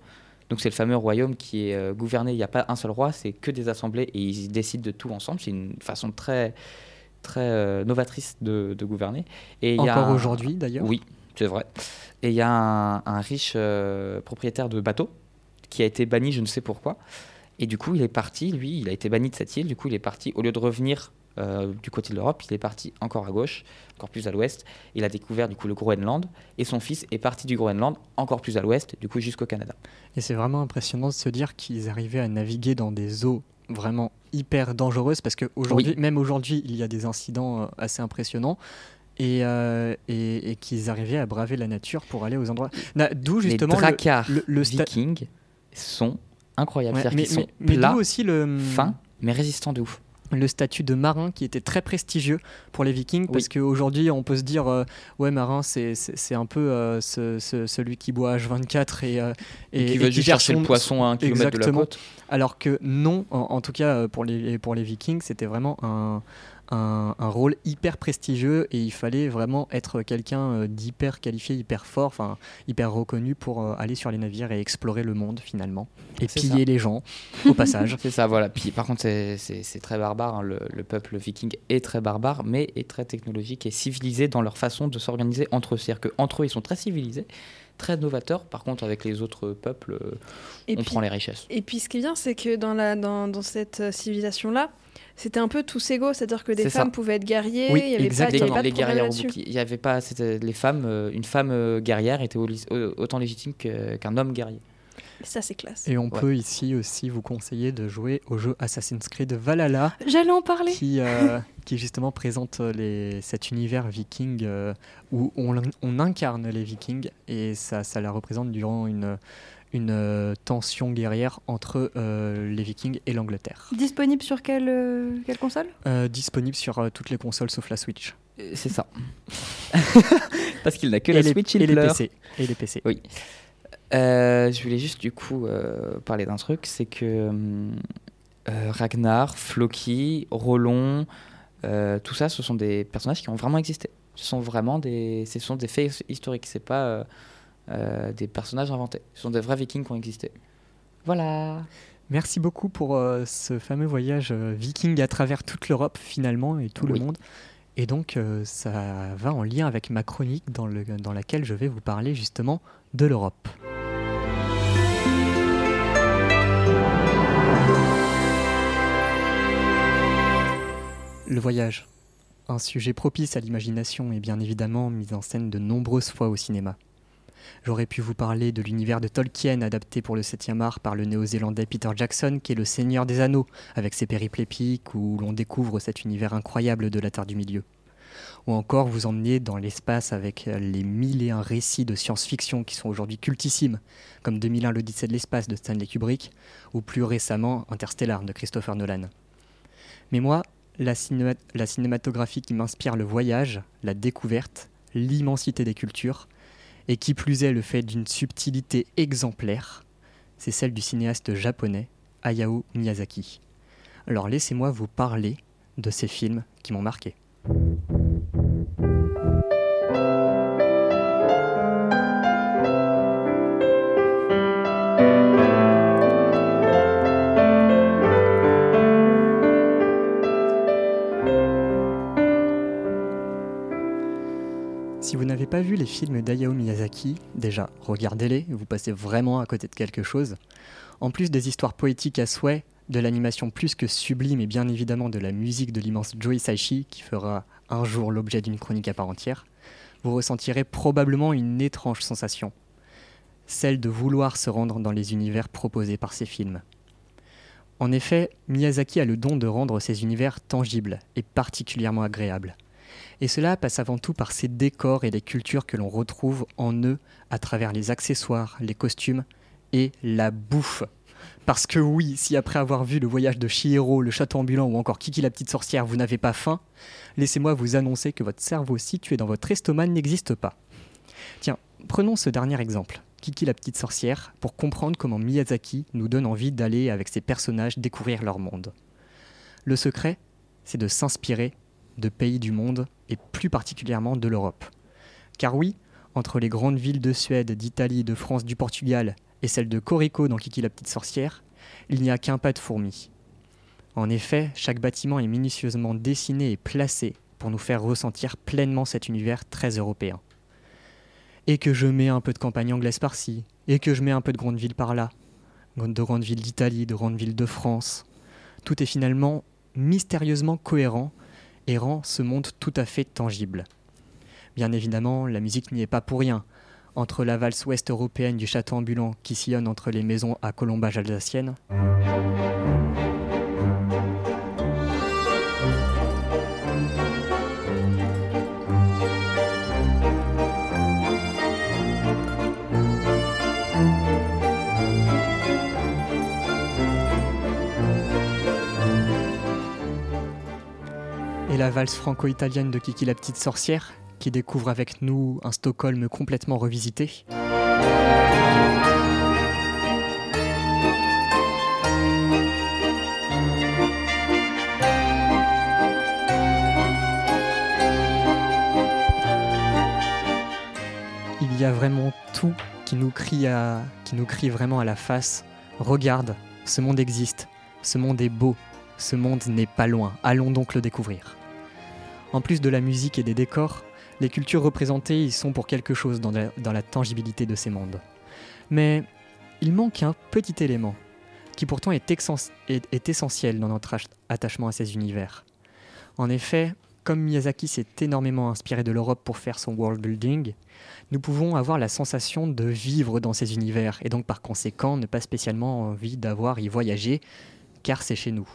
Donc c'est le fameux royaume qui est euh, gouverné, il n'y a pas un seul roi, c'est que des assemblées et ils décident de tout ensemble. C'est une façon très, très euh, novatrice de, de gouverner. Et Encore aujourd'hui, d'ailleurs? Oui, c'est vrai. Et il y a un, un riche euh, propriétaire de bateau qui a été banni, je ne sais pourquoi. Et du coup, il est parti, lui, il a été banni de cette île. Du coup, il est parti, au lieu de revenir euh, du côté de l'Europe, il est parti encore à gauche, encore plus à l'ouest. Il a découvert du coup le Groenland et son fils est parti du Groenland encore plus à l'ouest, du coup jusqu'au Canada. Et c'est vraiment impressionnant de se dire qu'ils arrivaient à naviguer dans des eaux vraiment hyper dangereuses parce que aujourd'hui, même aujourd'hui, il y a des incidents euh, assez impressionnants. Et, euh, et, et qu'ils arrivaient à braver la nature pour aller aux endroits. D'où justement Les le- dracars le, sont incroyables. Ouais, mais, sont mais- mais plats, aussi le, fins, mais résistants de ouf. Le statut de marin qui était très prestigieux pour les vikings parce qu'aujourd'hui on peut se dire euh, ouais marin c'est un peu euh, ce- ce- celui qui boit H24 et, euh, Et, qui veut juste chercher son- le poisson à un kilomètre de la côte. alors que non en, en tout cas pour les, pour les vikings c'était vraiment un, un, un rôle hyper prestigieux et il fallait vraiment être quelqu'un euh, d'hyper qualifié hyper fort enfin hyper reconnu pour euh, aller sur les navires et explorer le monde finalement et piller les gens au passage C'est ça, voilà. Puis par contre, c'est- très barbare. hein. Le, le peuple viking est très barbare, mais est très technologique et civilisé dans leur façon de s'organiser entre eux. C'est-à-dire qu'entre eux, ils sont très civilisés, très novateurs. Par contre, avec les autres peuples, Et on puis, prend les richesses. et puis ce qui est bien, c'est que dans, la, dans, dans cette euh, civilisation-là, c'était un peu tous égaux, c'est-à-dire que des ça. femmes pouvaient être guerriers, Oui, il y avait exactement. pas de les guerrières. Il y avait pas, c'était les femmes. euh, une femme euh, guerrière était au- au- autant légitime qu'un homme guerrier. Et ça, c'est classe. et on Ouais. peut ici aussi vous conseiller de jouer au jeu Assassin's Creed Valhalla J'allais en parler. qui, euh, qui justement présente les, cet univers viking euh, où on, on incarne les vikings et ça, ça la représente durant une, une euh, tension guerrière entre euh, les vikings et l'Angleterre. Disponible sur quelle, euh, quelle console? Euh, disponible sur euh, toutes les consoles sauf la Switch. C'est ça. Parce qu'il n'a que et la les, Switch, il et les. PC. Et les PC. Oui. Euh, je voulais juste du coup euh, parler d'un truc, c'est que euh, Ragnar, Floki, Rollon, euh, tout ça, ce sont des personnages qui ont vraiment existé. Ce sont vraiment des, ce sont des faits historiques. C'est pas euh, des personnages inventés. Ce sont des vrais Vikings qui ont existé. Voilà. Merci beaucoup pour euh, ce fameux voyage euh, viking à travers toute l'Europe finalement et tout Oui. le monde. Et donc euh, ça va en lien avec ma chronique dans, le, dans laquelle je vais vous parler justement de l'Europe. Le voyage, un sujet propice à l'imagination et bien évidemment mis en scène de nombreuses fois au cinéma. J'aurais pu vous parler de l'univers de Tolkien adapté pour le 7e art par le néo-zélandais Peter Jackson qui est le Seigneur des Anneaux avec ses périples épiques où l'on découvre cet univers incroyable de la Terre du Milieu. Ou encore vous emmener dans l'espace avec euh, les mille et un récits de science-fiction qui sont aujourd'hui cultissimes, comme 2001 l'Odyssée de l'espace de Stanley Kubrick ou plus récemment Interstellar de Christopher Nolan. Mais moi, la cinématographie qui m'inspire le voyage, la découverte, l'immensité des cultures, et qui plus est le fait d'une subtilité exemplaire, c'est celle du cinéaste japonais Hayao Miyazaki. Alors laissez-moi vous parler de ces films qui m'ont marqué. Si vous n'avez pas vu les films d'Hayao Miyazaki, déjà regardez-les, vous passez vraiment à côté de quelque chose. En plus des histoires poétiques à souhait, de l'animation plus que sublime et bien évidemment de la musique de l'immense Joe Hisaishi, qui fera un jour l'objet d'une chronique à part entière, vous ressentirez probablement une étrange sensation, celle de vouloir se rendre dans les univers proposés par ces films. En effet, Miyazaki a le don de rendre ces univers tangibles et particulièrement agréables. Et cela passe avant tout par ces décors et les cultures que l'on retrouve en eux à travers les accessoires, les costumes et la bouffe. Parce que oui, si après avoir vu le voyage de Chihiro, le château ambulant ou encore Kiki la petite sorcière, vous n'avez pas faim, laissez-moi vous annoncer que votre cerveau situé dans votre estomac n'existe pas. Tiens, prenons ce dernier exemple, Kiki la petite sorcière, pour comprendre comment Miyazaki nous donne envie d'aller avec ses personnages découvrir leur monde. Le secret, c'est de s'inspirer de pays du monde et plus particulièrement de l'Europe. Car oui, entre les grandes villes de Suède, d'Italie, de France, du Portugal et celle de Corico dans Kiki la petite sorcière, il n'y a qu'un pas de fourmi. En effet, chaque bâtiment est minutieusement dessiné et placé pour nous faire ressentir pleinement cet univers très européen. Et que je mets un peu de campagne anglaise par-ci, et que je mets un peu de grande ville par-là, de grandes villes d'Italie, de grandes villes de France, tout est finalement mystérieusement cohérent et rend ce monde tout à fait tangible. Bien évidemment, la musique n'y est pas pour rien. Entre la valse ouest européenne du château ambulant qui sillonne entre les maisons à colombage alsacienne, la valse franco-italienne de Kiki la petite sorcière, qui découvre avec nous un Stockholm complètement revisité. Il y a vraiment tout qui nous crie, à, qui nous crie vraiment à la face. Regarde, ce monde existe, ce monde est beau, ce monde n'est pas loin, allons donc le découvrir. En plus de la musique et des décors, les cultures représentées y sont pour quelque chose dans la, tangibilité de ces mondes. Mais il manque un petit élément, qui pourtant est, est- essentiel dans notre ach- attachement à ces univers. En effet, comme Miyazaki s'est énormément inspiré de l'Europe pour faire son world building, nous pouvons avoir la sensation de vivre dans ces univers, et donc par conséquent ne pas spécialement envie d'avoir y voyager, car c'est chez nous.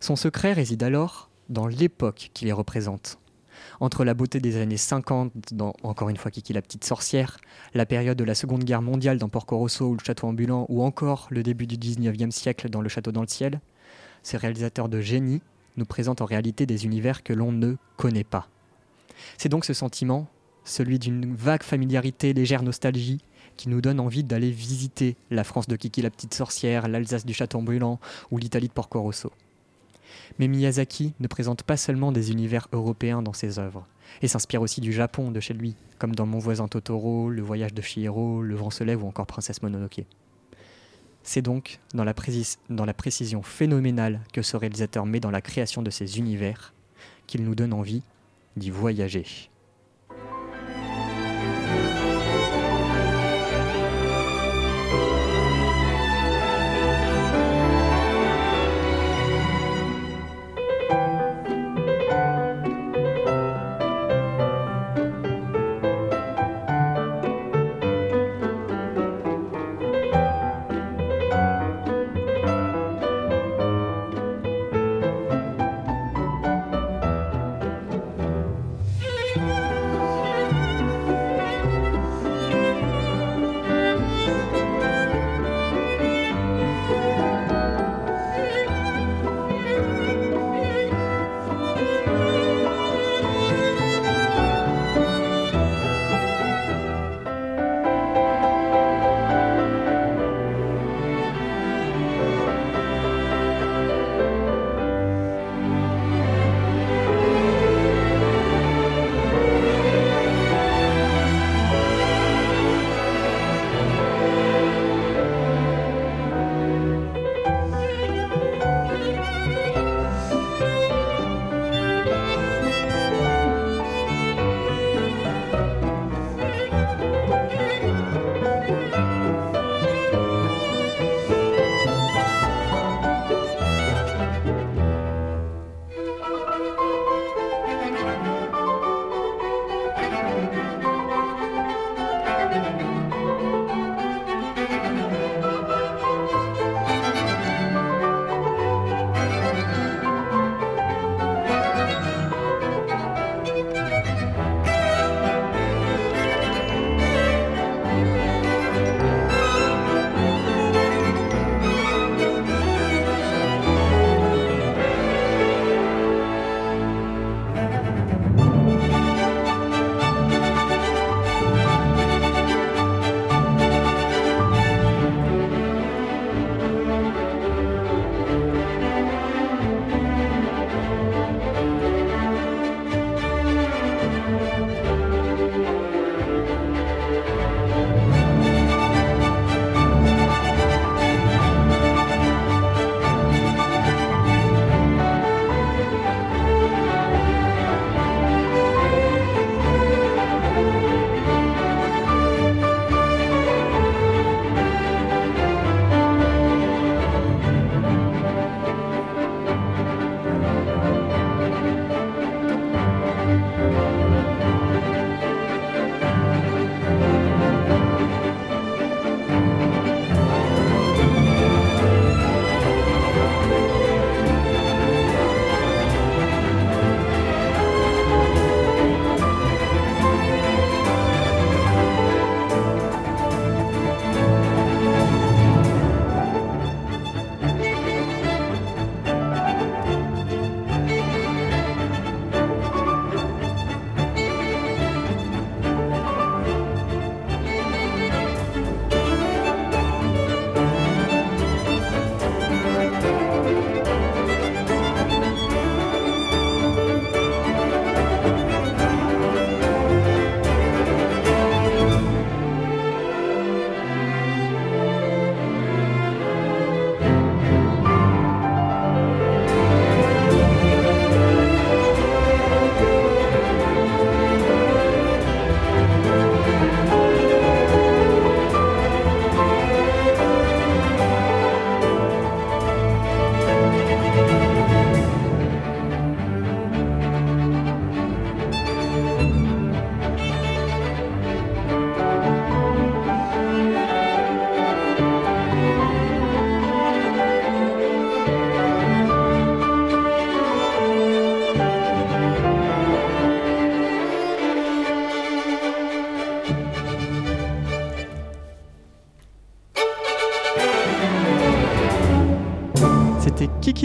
Son secret réside alors dans l'époque qui les représente. Entre la beauté des années 50 dans encore une fois Kiki la petite sorcière, la période de la Seconde Guerre mondiale dans Porco Rosso ou le château ambulant, ou encore le début du 19e siècle dans le château dans le ciel, ces réalisateurs de génie nous présentent en réalité des univers que l'on ne connaît pas. C'est donc ce sentiment, celui d'une vague familiarité, légère nostalgie, qui nous donne envie d'aller visiter la France de Kiki la petite sorcière, l'Alsace du château ambulant ou l'Italie de Porco Rosso. Mais Miyazaki ne présente pas seulement des univers européens dans ses œuvres, et s'inspire aussi du Japon de chez lui, comme dans Mon voisin Totoro, Le voyage de Chihiro, Le vent se lève ou encore Princesse Mononoke. C'est donc dans la, précis- dans la précision phénoménale que ce réalisateur met dans la création de ces univers qu'il nous donne envie d'y voyager.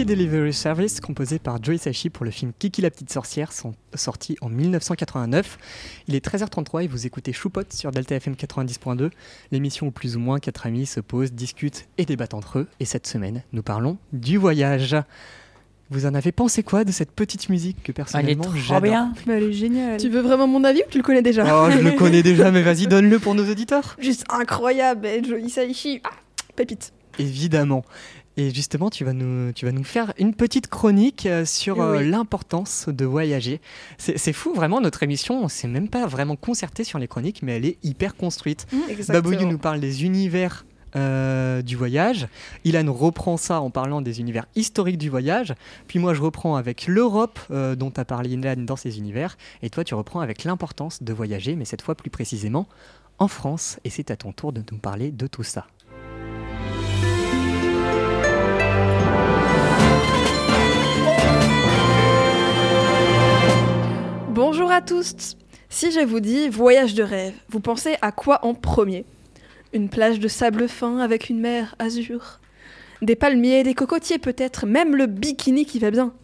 Delivery Service, composé par Joey Sachi pour le film Kiki la petite sorcière, son- sorti en 1989. Il est 13h33 et vous écoutez Choupot sur Delta FM 90.2, l'émission où plus ou moins quatre amis se posent, discutent et débattent entre eux. Et cette semaine, nous parlons du voyage. Vous en avez pensé quoi de cette petite musique que Elle est personnellement trop j'adore bien. Bah, elle est géniale. Tu veux vraiment mon avis ou tu le connais déjà? Oh, je le connais déjà, mais vas-y, donne-le pour nos auditeurs. Juste incroyable, Joe Hisaishi. Ah, pépite. Évidemment. Et justement, tu vas nous, tu vas nous faire une petite chronique euh, sur euh, Oui. l'importance de voyager. C'est fou, vraiment, notre émission, on s'est même pas vraiment concerté sur les chroniques, mais elle est hyper construite. Babouillou nous parle des univers euh, du voyage. Ilan reprend ça en parlant des univers historiques du voyage. Puis moi, je reprends avec l'Europe euh, dont a parlé Ilan dans ses univers. Et toi, tu reprends avec l'importance de voyager, mais cette fois plus précisément en France. Et c'est à ton tour de nous parler de tout ça. Bonjour à tous. Si je vous dis voyage de rêve, vous pensez à quoi en premier? Une plage de sable fin avec une mer azur? Des palmiers, des cocotiers peut-être, même le bikini qui va bien?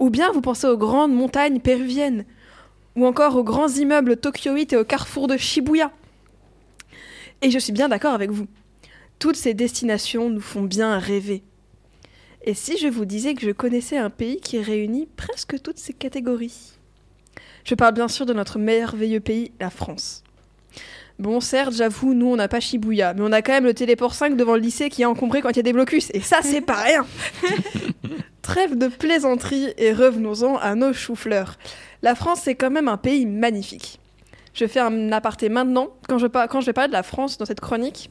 Ou bien vous pensez aux grandes montagnes péruviennes? Ou encore aux grands immeubles tokyoïtes et au carrefour de Shibuya? Et je suis bien d'accord avec vous. Toutes ces destinations nous font bien rêver. Et si je vous disais que je connaissais un pays qui réunit presque toutes ces catégories? Je parle bien sûr de notre merveilleux pays, la France. Bon, certes, j'avoue, nous, on n'a pas Shibuya, mais on a quand même le téléport 5 devant le lycée qui est encombré quand il y a des blocus, et ça, c'est pas rien Trêve de plaisanterie et revenons-en à nos choux-fleurs. La France, c'est quand même un pays magnifique. Je fais un aparté maintenant. Quand je, quand je vais parler de la France dans cette chronique,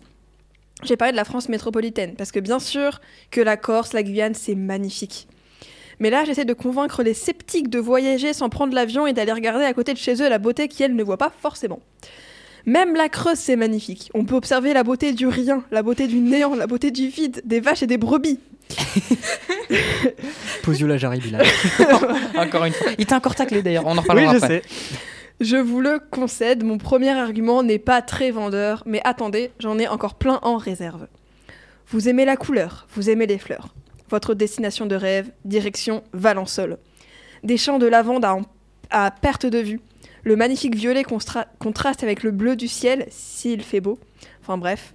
j'ai parlé de la France métropolitaine, parce que bien sûr que la Corse, la Guyane, c'est magnifique. Mais là, j'essaie de convaincre les sceptiques de voyager sans prendre l'avion et d'aller regarder à côté de chez eux la beauté qu'elles ne voient pas forcément. Même la Creuse, c'est magnifique. On peut observer la beauté du rien, la beauté du néant, la beauté du vide, des vaches et des brebis. Posio la Jarry Bilal. Encore une fois. Il t'a encore taclé d'ailleurs, on en Oui, reparlera je après. sais. Je vous le concède, mon premier argument n'est pas très vendeur, mais attendez, j'en ai encore plein en réserve. Vous aimez la couleur, vous aimez les fleurs. Votre destination de rêve, direction Valençol. Des champs de lavande à, perte de vue. Le magnifique violet contraste avec le bleu du ciel, s'il fait beau. Enfin bref,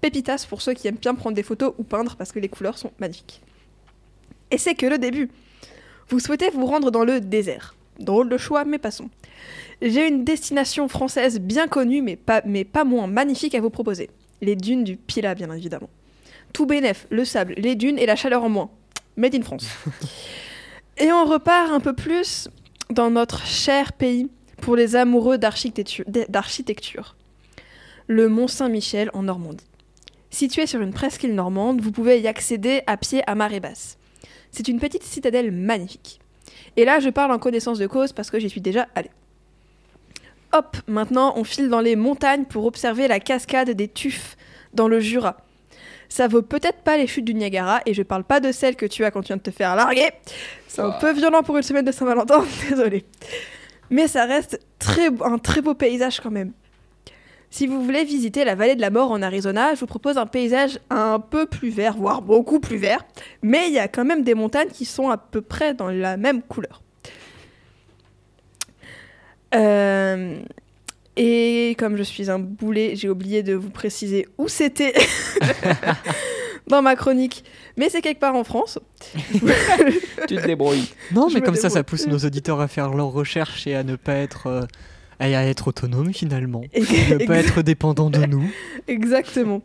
pépitas pour ceux qui aiment bien prendre des photos ou peindre parce que les couleurs sont magnifiques. Et c'est que le début. Vous souhaitez vous rendre dans le désert. Drôle de choix, mais passons. J'ai une destination française bien connue, mais pas, mais pas moins magnifique à vous proposer. Les dunes du Pila, bien évidemment. Tout bénef, le sable, les dunes et la chaleur en moins. Made in France. et on repart un peu plus dans notre cher pays pour les amoureux d'architecture. Le Mont Saint-Michel en Normandie. Situé sur une presqu'île normande, vous pouvez y accéder à pied à marée basse. C'est une petite citadelle magnifique. Et là, je parle en connaissance de cause parce que j'y suis déjà allée. Hop, maintenant, on file dans les montagnes pour observer la cascade des Tuffes dans le Jura. Ça vaut peut-être pas les chutes du Niagara, et je parle pas de celles que tu as quand tu viens de te faire larguer. C'est un peu violent pour une semaine de Saint-Valentin, désolé. Mais ça reste très, un très beau paysage quand même. Si vous voulez visiter la vallée de la mort en Arizona, je vous propose un paysage un peu plus vert, voire beaucoup plus vert, mais il y a quand même des montagnes qui sont à peu près dans la même couleur. Euh, et comme je suis un boulet, j'ai oublié de vous préciser où c'était dans ma chronique, mais c'est quelque part en France. Tu te débrouilles. Non, Je mais me comme ça, ça pousse nos auditeurs à faire leurs recherches et à ne pas être, euh, à à être autonomes finalement. Et- ne pas être dépendants de nous. Exactement.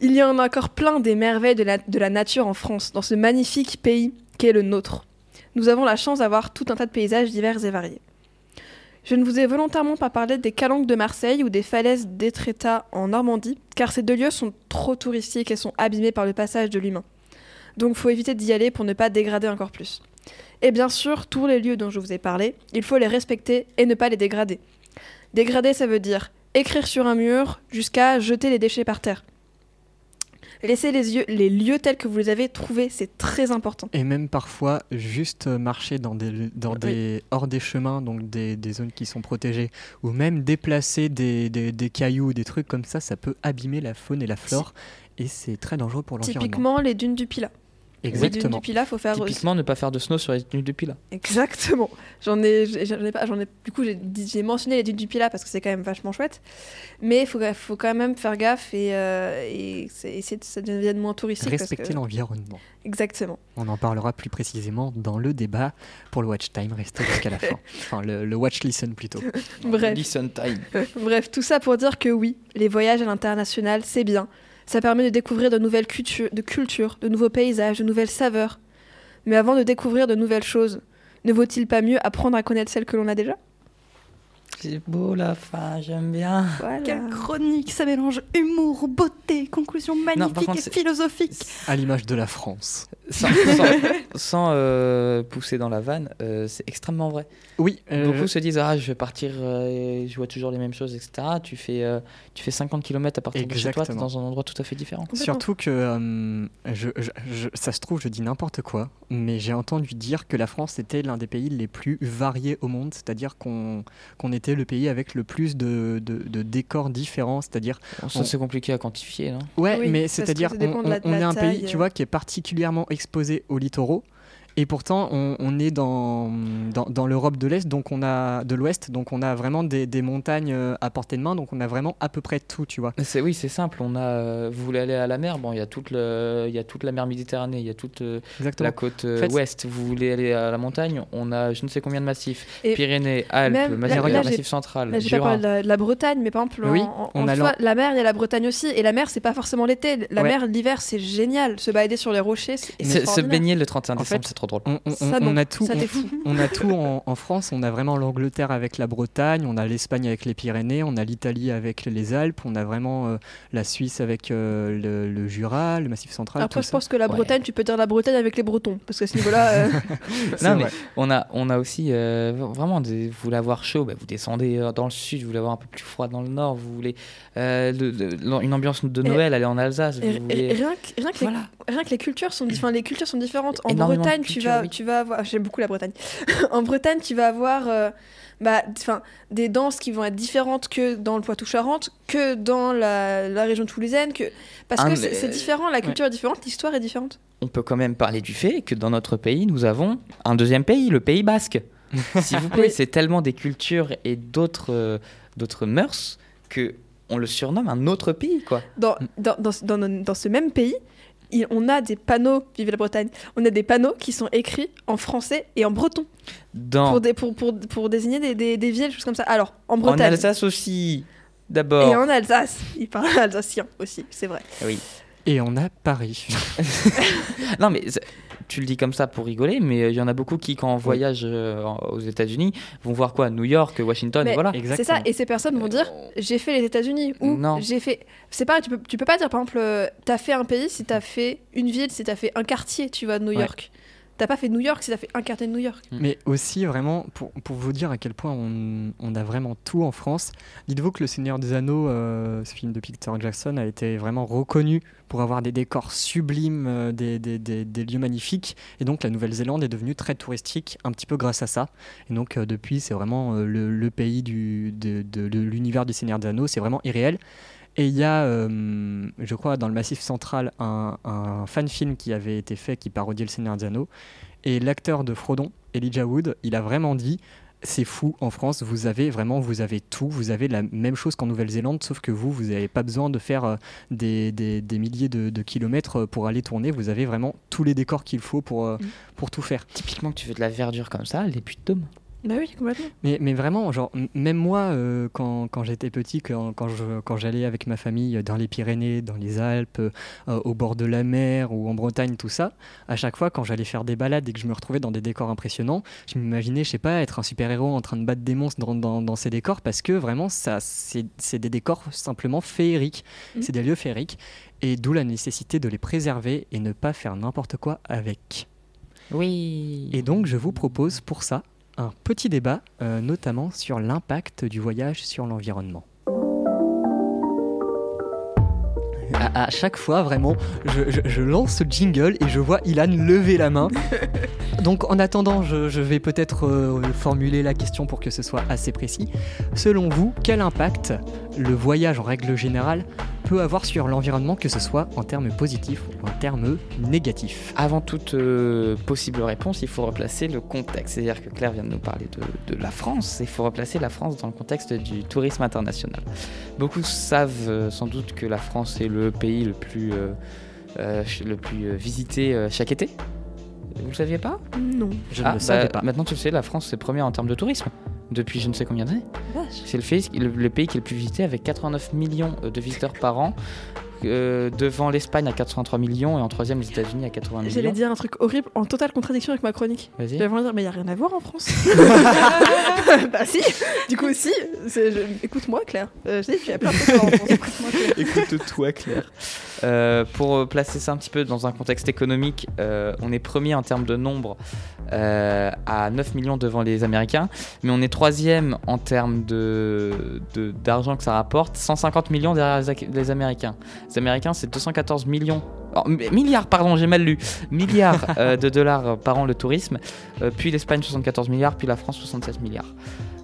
Il y en a encore plein des merveilles de la, de la nature en France, dans ce magnifique pays qu'est le nôtre. Nous avons la chance d'avoir tout un tas de paysages divers et variés. Je ne vous ai volontairement pas parlé des calanques de Marseille ou des falaises d'Étretat en Normandie, car ces deux lieux sont trop touristiques et sont abîmés par le passage de l'humain. Donc faut éviter d'y aller pour ne pas dégrader encore plus. Et bien sûr, tous les lieux dont je vous ai parlé, il faut les respecter et ne pas les dégrader. Dégrader, ça veut dire écrire sur un mur jusqu'à jeter les déchets par terre. Laissez les, yeux- les lieux tels que vous les avez trouvés, c'est très important. Et même parfois, juste marcher dans des, dans des, hors des chemins, donc des, des zones qui sont protégées, ou même déplacer des, des, des cailloux, des trucs comme ça, ça peut abîmer la faune et la flore, et c'est très dangereux pour l'environnement. Typiquement les dunes du Pilat. Les dunes Exactement. du Pilat, faut faire Typiquement, ne pas faire de snow sur les dunes du Pilat. Exactement. J'en ai, j'en ai pas, j'en ai. Du coup, j'ai mentionné les dunes du Pilat parce que c'est quand même vachement chouette. Mais il faut, faut quand même faire gaffe et, euh, et essayer de ça devienne moins touristique. parce Respecter que- l'environnement. Exactement. On en parlera plus précisément dans le débat pour le watch time. Restez jusqu'à la fin. Enfin, le, le watch listen plutôt. Bref. Listen time. Bref, tout ça pour dire que oui, les voyages à l'international, c'est bien. Ça permet de découvrir de nouvelles cultures, de cultures, de nouveaux paysages, de nouvelles saveurs. Mais avant de découvrir de nouvelles choses, ne vaut-il pas mieux apprendre à connaître celles que l'on a déjà? C'est beau la fin, j'aime bien. Voilà. Quelle chronique, ça mélange humour, beauté, conclusion magnifique contre, et philosophique. À l'image de la France. Sans, sans- sans, euh, pousser dans la vanne, euh, c'est extrêmement vrai. Oui, euh, Beaucoup se disent ah je vais partir, euh, et je vois toujours les mêmes choses, etc. Tu fais, euh, tu fais 50 km à partir de chez toi, Exactement. dans un endroit tout à fait différent. Surtout que, euh, je, je- je- ça se trouve, je dis n'importe quoi, mais j'ai entendu dire que la France était l'un des pays les plus variés au monde, c'est-à-dire qu'on qu'on était le pays avec le plus de, de- de décors différents, c'est-à-dire... Bon, ça On- c'est compliqué à quantifier. Non? Ouais, Oui, mais c'est-à-dire on, est un pays, tu vois, qui est particulièrement exposé aux littoraux. Et pourtant, on, on est dans, dans, dans l'Europe de l'Est, donc on a de l'Ouest, donc on a vraiment des, des montagnes euh, à portée de main, donc on a vraiment à peu près tout, tu vois. C'est oui, c'est simple. On a, euh, vous voulez aller à la mer, bon, il y a toute le, il y a toute la mer Méditerranée, il y a toute euh, Exactement. la côte En fait, ouest. Vous voulez aller à la montagne, on a je ne sais combien de massifs. Et Pyrénées, Alpes, Massif, là- Massif central, Là, j'ai pas Jura. parlé de la, de la Bretagne, mais par exemple, Oui, en, on en a la mer, il y a la Bretagne aussi. Et la mer, c'est pas forcément l'été. La Ouais. mer, l'hiver, c'est génial. Se balader sur les rochers, c'est Se- Se baigner le 31 En décembre, c'est trop drôle. On, on- Ça, on- non. on a tout, Ça, on- t'es fou. on a tout en, en France. On a vraiment l'Angleterre avec la Bretagne, on a l'Espagne avec les Pyrénées, on a l'Italie avec les Alpes, on a vraiment euh, la Suisse avec euh, le, le Jura, le Massif central. Après, tout je ça. pense que la Ouais. Bretagne, tu peux dire la Bretagne avec les Bretons. Parce qu'à ce niveau-là, euh, Non, mais on a, on a aussi euh, vraiment, des, vous voulez avoir chaud, bah, vous descendez dans le sud, vous voulez avoir un peu plus froid dans le nord, vous voulez euh, le- le- une ambiance de Et- Noël, aller en Alsace, et- vous et- voulez... rien que, rien que les Voilà. rien que les cultures sont, les cultures sont différentes. En Énormément Bretagne, tu vas, oui. tu vas avoir. J'aime beaucoup la Bretagne. en Bretagne, tu vas avoir. euh, bah, enfin, des danses qui vont être différentes que dans le Poitou-Charentes, que dans la, la région toulousaine, que parce que c'est euh, différent, la culture est différente, l'histoire est différente. On peut quand même parler du fait que dans notre pays, nous avons un deuxième pays, le Pays Basque. S'il vous plaît, c'est tellement des cultures et d'autres euh, d'autres mœurs que on le surnomme un autre pays, quoi. Dans, dans, dans, dans ce même pays, il- on a des panneaux, vive la Bretagne, on a des panneaux qui sont écrits en français et en breton Dans, pour, des, pour, pour, pour désigner des, des, des villes, choses comme ça. Alors, en en Bretagne Alsace aussi, et d'abord. en Alsace, ils parlent alsacien aussi, c'est vrai. Oui. Et on a Paris. Non, mais c'est- tu le dis comme ça pour rigoler, mais euh, il y en a beaucoup qui, quand on voyage euh, aux États-Unis, vont voir quoi? New York, Washington, Mais- et voilà. C'est Exactement. ça, et ces personnes vont dire j'ai fait les États-Unis ou Non. j'ai fait. C'est pareil, tu peux, tu peux pas dire par exemple, euh, t'as fait un pays si t'as fait une ville, si t'as fait un quartier, tu vas de New Ouais. T'as pas fait New York si t'as fait un quartier de New York. Mais aussi, vraiment, pour, pour vous dire à quel point on, on a vraiment tout en France, dites-vous que Le Seigneur des Anneaux, euh, ce film de Peter Jackson, a été vraiment reconnu pour avoir des décors sublimes, euh, des, des- des- des lieux magnifiques. Et donc, la Nouvelle-Zélande est devenue très touristique, un petit peu grâce à ça. Et donc, euh, depuis, c'est vraiment euh, le, le pays du, de, de- de l'univers du Seigneur des Anneaux, c'est vraiment irréel. Et il y a, euh, je crois, dans le Massif central, un, un fan film qui avait été fait qui parodiait le Seigneur des Anneaux. Et l'acteur de Frodon, Elijah Wood, il a vraiment dit c'est fou en France, vous avez vraiment vous avez tout, vous avez la même chose qu'en Nouvelle-Zélande, sauf que vous, vous n'avez pas besoin de faire euh, des, des- des milliers de, de kilomètres euh, pour aller tourner, vous avez vraiment tous les décors qu'il faut pour, Mm. pour tout faire. Typiquement, que tu veux de la verdure comme ça, les puits de dôme. Bah oui, complètement. Mais, mais vraiment, genre, même moi, euh, quand, quand j'étais petit, quand, quand je- quand j'allais avec ma famille dans les Pyrénées, dans les Alpes, euh, au bord de la mer ou en Bretagne, tout ça, à chaque fois, quand j'allais faire des balades et que je me retrouvais dans des décors impressionnants, je m'imaginais, je sais pas, être un super-héros en train de battre des monstres dans, dans- dans ces décors parce que vraiment, ça, c'est c'est des décors simplement féeriques. Mhm. C'est des lieux féeriques. Et d'où la nécessité de les préserver et ne pas faire n'importe quoi avec. Oui. Et donc, je vous propose pour ça un petit débat, euh, notamment sur l'impact du voyage sur l'environnement. À, à chaque fois, vraiment, je, je- je lance ce jingle et je vois Ilan lever la main. Donc, en attendant, je, je vais peut-être euh, formuler la question pour que ce soit assez précis. Selon vous, quel impact le voyage en règle générale peut avoir sur l'environnement, que ce soit en termes positifs ou en termes négatifs Avant toute euh, possible réponse, il faut replacer le contexte. C'est-à-dire que Claire vient de nous parler de, de la France. Il faut replacer la France dans le contexte du tourisme international. Beaucoup savent euh, sans doute que la France est le pays le plus, euh, euh, le plus euh, visité euh, chaque été. Vous le saviez pas? Non. Je Ah, ne le savais bah, pas. Maintenant tu le sais, la France est première en termes de tourisme. Depuis je ne sais combien d'années. C'est le, pays- le- le pays qui est le plus visité avec 89 millions de visiteurs par an. euh, devant l'Espagne à 83 millions et en troisième les États-Unis à 80 J'allais millions. dire un truc horrible, en totale contradiction avec ma chronique. Vas-y. J'allais vraiment dire, mais il n'y a rien à voir en France. bah si, du coup si. je- Écoute-moi Claire, euh, je sais, il y a plein de voir en France. Écoute-moi, Claire. Écoute-toi, Claire. Euh, pour placer ça un petit peu dans un contexte économique, euh, on est premier en termes de nombre euh, à 9 millions devant les Américains, mais on est troisième en termes de, de- d'argent que ça rapporte, 150 millions derrière les, Américains. Les Américains, c'est 214 millions. oh, mi- milliards, pardon, j'ai mal lu. Milliards euh, de dollars par an le tourisme. Euh, puis l'Espagne, 74 milliards. Puis la France, 67 milliards.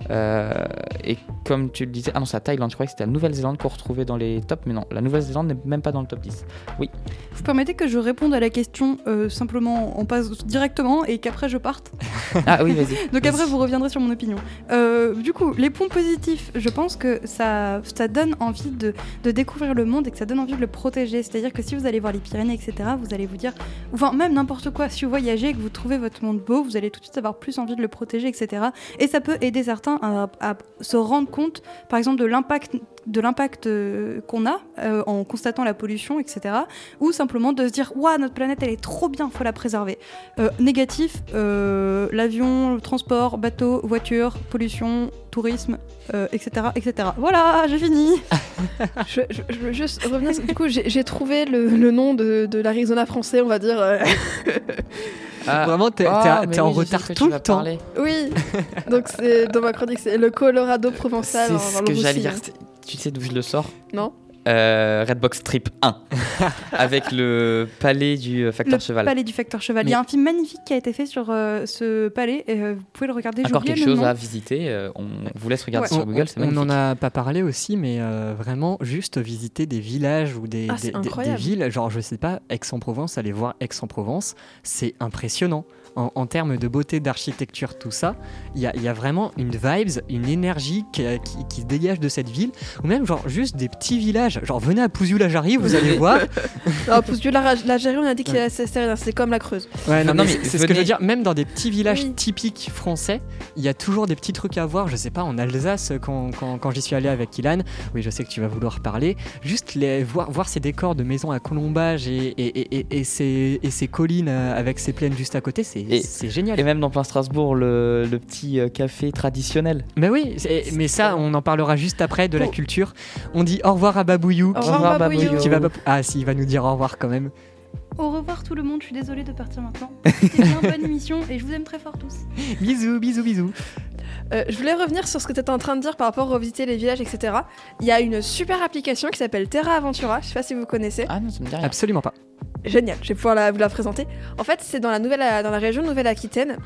Euh, et comme tu le disais, ah non, c'est la Thaïlande, je croyais que c'était la Nouvelle-Zélande qu'on retrouvait dans les tops, mais non, la Nouvelle-Zélande n'est même pas dans le top 10. Vous permettez que je réponde à la question euh, simplement, on passe directement et qu'après je parte? Ah oui, vas-y. Donc après, vous reviendrez sur mon opinion. Euh, du coup, les points positifs, je pense que ça, ça donne envie de, de découvrir le monde et que ça donne envie de le protéger. C'est-à-dire que si vous allez voir les Pyrénées, etc., vous allez vous dire, enfin même n'importe quoi, si vous voyagez et que vous trouvez votre monde beau, vous allez tout de suite avoir plus envie de le protéger, etc. Et ça peut aider certains à, à se rendre compte, par exemple, de l'impact de l'impact euh, qu'on a euh, en constatant la pollution, etc. Ou simplement de se dire, waouh, notre planète, elle est trop bien, faut la préserver. Euh, négatif, euh, l'avion, le transport, bateau, voiture, pollution, tourisme, euh, etc., etc. Voilà, j'ai fini. Je, je- je veux juste revenir. Du coup, j'ai trouvé le, le nom de, de l'Arizona français, on va dire. euh. Vraiment, t'es, Ah, en oui, sais retard tout le temps. parler. Oui, donc c'est dans ma chronique, c'est le Colorado provençal. C'est en- ce en que j'allais dire. Tu sais d'où je le sors Non. Euh, Redbox Trip 1. Avec le palais du euh, facteur Le cheval. palais du facteur cheval. Mais- Il y a un film magnifique qui a été fait sur euh, ce palais. Et, euh, vous pouvez le regarder. j'ai Encore quelque chose nom. à visiter. euh, on vous laisse regarder Ouais. sur Google, c'est on n'en a pas parlé aussi, mais euh, vraiment juste visiter des villages ou des, Ah, des- villes, genre je sais pas, Aix-en-Provence, aller voir Aix-en-Provence, c'est impressionnant. En, en termes de beauté, d'architecture, tout ça, il y a, il y a vraiment une vibes, une énergie qui, qui- qui se dégage de cette ville, ou même genre juste des petits villages, genre venez à Pouziou-la-Jarry, vous allez voir. Non, l'Algérie, on a dit que c'est c'est- c'est comme la Creuse. Ouais, non, Non, mais mais c'est ce que je veux dire, même dans des petits villages Oui. typiques français, il y a toujours des petits trucs à voir. Je sais pas, en Alsace, quand, quand, quand j'y suis allé avec Ilan, oui, je sais que tu vas vouloir parler, juste les, voir, voir ces décors de maisons à colombage et, et, et, et- et ces, et ces collines euh, avec ces plaines juste à côté, c'est c'est génial. Et même dans plein Strasbourg, le, le petit euh, café traditionnel. Mais oui, mais ça, on en parlera juste après de la Oh. culture. On dit au revoir à Babouillou. Au qui- revoir, qui va Ah, si, il va nous dire au revoir quand même. Au revoir tout le monde. Je suis désolée de partir maintenant. C'était bien bonne émission et je vous aime très fort tous. Bisous, bisous, bisous. Euh, je voulais revenir sur ce que tu étais en train de dire par rapport à revisiter les villages, etc. Il y a une super application qui s'appelle Terra Aventura. Je sais pas si vous connaissez. Ah non, ça me dit rien. Absolument pas. Génial, je vais pouvoir la- vous la présenter. En fait, c'est dans la, nouvelle, dans la région Nouvelle-Aquitaine.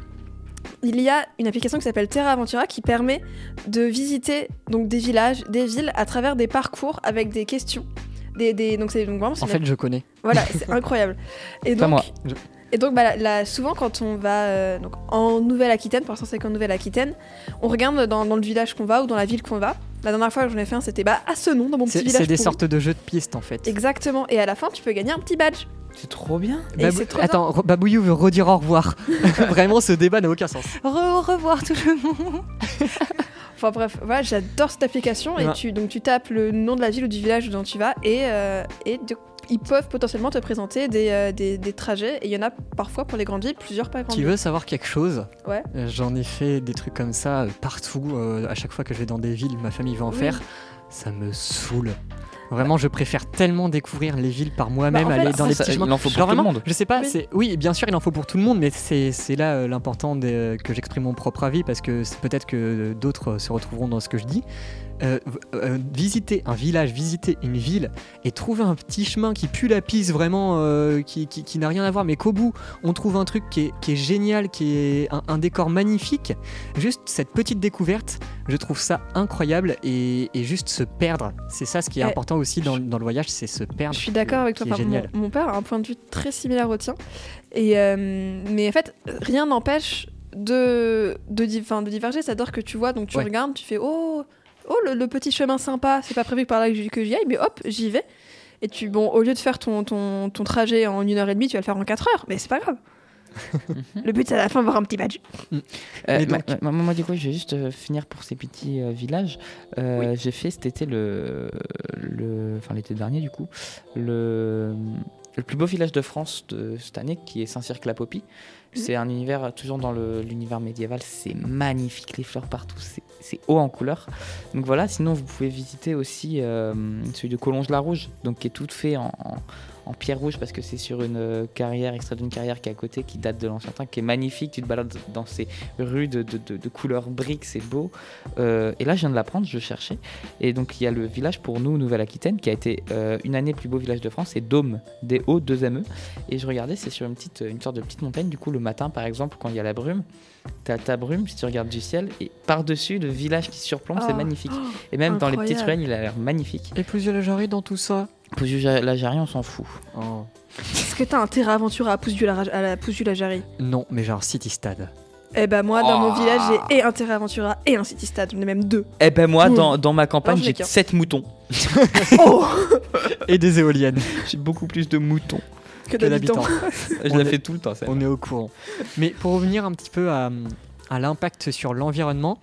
Il y a une application qui s'appelle Terra Aventura qui permet de visiter donc, des villages, des villes à travers des parcours avec des questions. Des, des- donc c'est donc vraiment En fait, je connais. Voilà, c'est incroyable. Et Pas donc, moi. Je- et donc bah, là, souvent, quand on va euh, donc, en Nouvelle-Aquitaine, pour l'instant, c'est qu'en Nouvelle-Aquitaine, on regarde dans, dans le village qu'on va ou dans la ville qu'on va. La dernière fois que j'en ai fait un, c'était bah, à ce nom, dans mon petit village. c'est des sortes de jeux de pistes en fait. Exactement. Et à la fin, tu peux gagner un petit badge. C'est trop bien. Babou- trop bien. Attends, Re- Babouillou veut redire au revoir. Vraiment, ce débat n'a aucun sens. Re- au revoir tout le monde. Enfin bref, voilà, j'adore cette application. Et Ouais. tu, donc, tu tapes le nom de la ville ou du village dont tu vas et, euh, et de- ils peuvent potentiellement te présenter des, euh, des, des trajets. Et il y en a parfois pour les grandes villes, plusieurs pas grandes Tu villes. veux savoir quelque chose? Ouais. Euh, J'en ai fait des trucs comme ça partout. euh, à chaque fois que je vais dans des villes, ma famille va en Oui. faire. Ça me saoule. Vraiment, je préfère tellement découvrir les villes par moi-même, Bah, en fait, aller dans les petits chemins. il en faut pour Genre tout le monde. Je sais pas, Oui. c'est oui, bien sûr, il en faut pour tout le monde, mais c'est là euh, l'important de- que j'exprime mon propre avis parce que peut-être que d'autres euh, se retrouveront dans ce que je dis. Euh, euh, visiter un village, visiter une ville et trouver un petit chemin qui pue la pisse vraiment, euh, qui, qui- qui n'a rien à voir, mais qu'au bout on trouve un truc qui est, qui est génial, qui est un, un décor magnifique. Juste cette petite découverte, je trouve ça incroyable et, et juste se perdre. C'est ça ce qui est Eh, important aussi dans, dans le voyage, c'est se perdre. Je suis d'accord avec toi. Enfin, mon, père a un point de vue très similaire au tien. Et, mais en fait, rien n'empêche de, de, de diverger. C'est-à-dire que tu vois, donc tu Ouais. regardes, tu fais Oh, oh le, le petit chemin sympa, c'est pas prévu que par là que j'y- que j'y aille, mais hop, j'y vais. Et tu, bon, au lieu de faire ton, ton, ton trajet en une heure et demie, tu vas le faire en quatre heures, mais c'est pas grave. le but, c'est à la fin d'avoir un petit badge. Euh, Mais ma- ma- moi, du coup, je vais juste euh, finir pour ces petits euh, villages. Euh, J'ai fait cet été, le, le, enfin l'été dernier, du coup, le, le plus beau village de France de cette année, qui est Saint-Cirque-la-Popie. C'est un univers toujours dans l'univers médiéval. C'est magnifique, les fleurs partout. c'est- haut en couleur. Donc voilà. Sinon, vous pouvez visiter aussi euh, celui de Collonges-la-Rouge, donc qui est tout fait en- en pierre rouge parce que c'est sur une euh, carrière, extrait d'une carrière qui est à côté, qui date de l'ancien temps, qui est magnifique. Tu te balades dans ces rues de, de, de- de couleur brique, c'est beau. Euh, et là, je viens de l'apprendre, je cherchais. Et donc, il y a le village pour nous, Nouvelle-Aquitaine, qui a été euh, une année plus beau village de France, c'est Dôme, D-O-2-M-E. E. Et je regardais, c'est sur une, petite, une sorte de petite montagne. Du coup, le matin, par exemple, quand il y a la brume, t'as ta brume, si tu regardes du ciel, et par-dessus, le village qui surplombe, c'est Oh. magnifique. Et même dans les petites ruelles, il a l'air magnifique. Et plus la jarry dans tout ça. Pour l'Algérie, on s'en fout. Oh. Est-ce que t'as un terrain aventure à pousse du la, à la pousse du la Jarry Non, mais genre City Stade. Eh ben moi, dans mon Oh. village, j'ai et un terrain Aventura et un City Stade. J'en ai même deux. Eh ben moi, dans, dans ma campagne, je j'ai l'ai qu'un. 7 moutons. Oh Et des éoliennes. J'ai beaucoup plus de moutons. Que que d'habitants. Je la est- fais tout le temps, ça. On est au courant. Mais pour revenir un petit peu à, à l'impact sur l'environnement,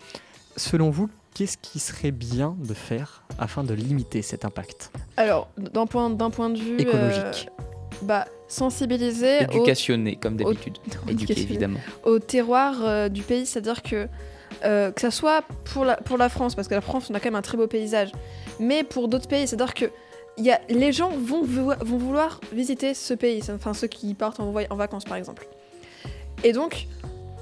selon vous, qu'est-ce qui serait bien de faire afin de limiter cet impact Alors, d'un point, d'un point de vue écologique euh, bah, sensibiliser au, Éducationné, comme d'habitude. Éducationné. évidemment. au terroir euh, du pays, c'est-à-dire que euh, que ça soit pour la, pour la France, parce que la France, on a quand même un très beau paysage, mais pour d'autres pays, c'est-à-dire que il y a, les gens vont, vont vouloir visiter ce pays, enfin ceux qui partent en vacances par exemple. Et donc,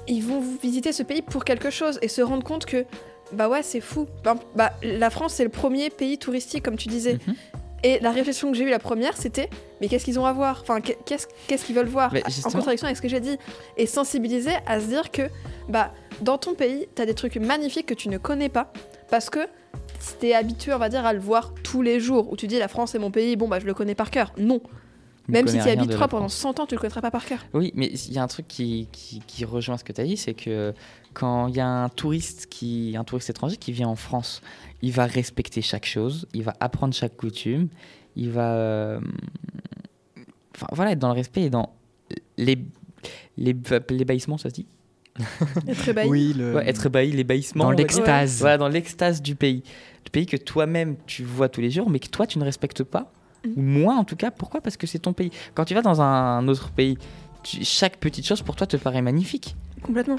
ils vont visiter ce pays pour quelque chose et se rendre compte que, bah ouais, c'est fou. Bah, bah, la France, c'est le premier pays touristique, comme tu disais. Mhm. Et la réflexion que j'ai eue la première, c'était mais qu'est-ce qu'ils ont à voir? Enfin, qu'est- qu'est-ce qu'ils veulent voir? Mais En contradiction avec ce que j'ai dit. Et sensibiliser à se dire que bah, dans ton pays, t'as des trucs magnifiques que tu ne connais pas parce que t'es habitué, on va dire, à le voir tous les jours. Où tu dis la France est mon pays, bon bah je le connais par cœur. Non. Même si tu y habiteras pendant France. 100 ans, tu le connaîtras pas par cœur. Oui, mais il y a un truc qui, qui, qui rejoint ce que tu as dit, c'est que quand il y a un touriste, qui, un touriste étranger qui vient en France, il va respecter chaque chose, il va apprendre chaque coutume, il va euh, enfin, voilà, être dans le respect et dans les, les, l'ébahissement, ça se dit Être ébahi. Oui, le... Ouais, Être ébahi, l'ébahissement. dans l'extase. Voilà, dans l'extase du pays. Du pays que toi-même tu vois tous les jours, mais que toi tu ne respectes pas. Mhm. Ou moins en tout cas. Pourquoi? Parce que c'est ton pays. Quand tu vas dans un autre pays, tu- chaque petite chose pour toi te paraît magnifique. Complètement.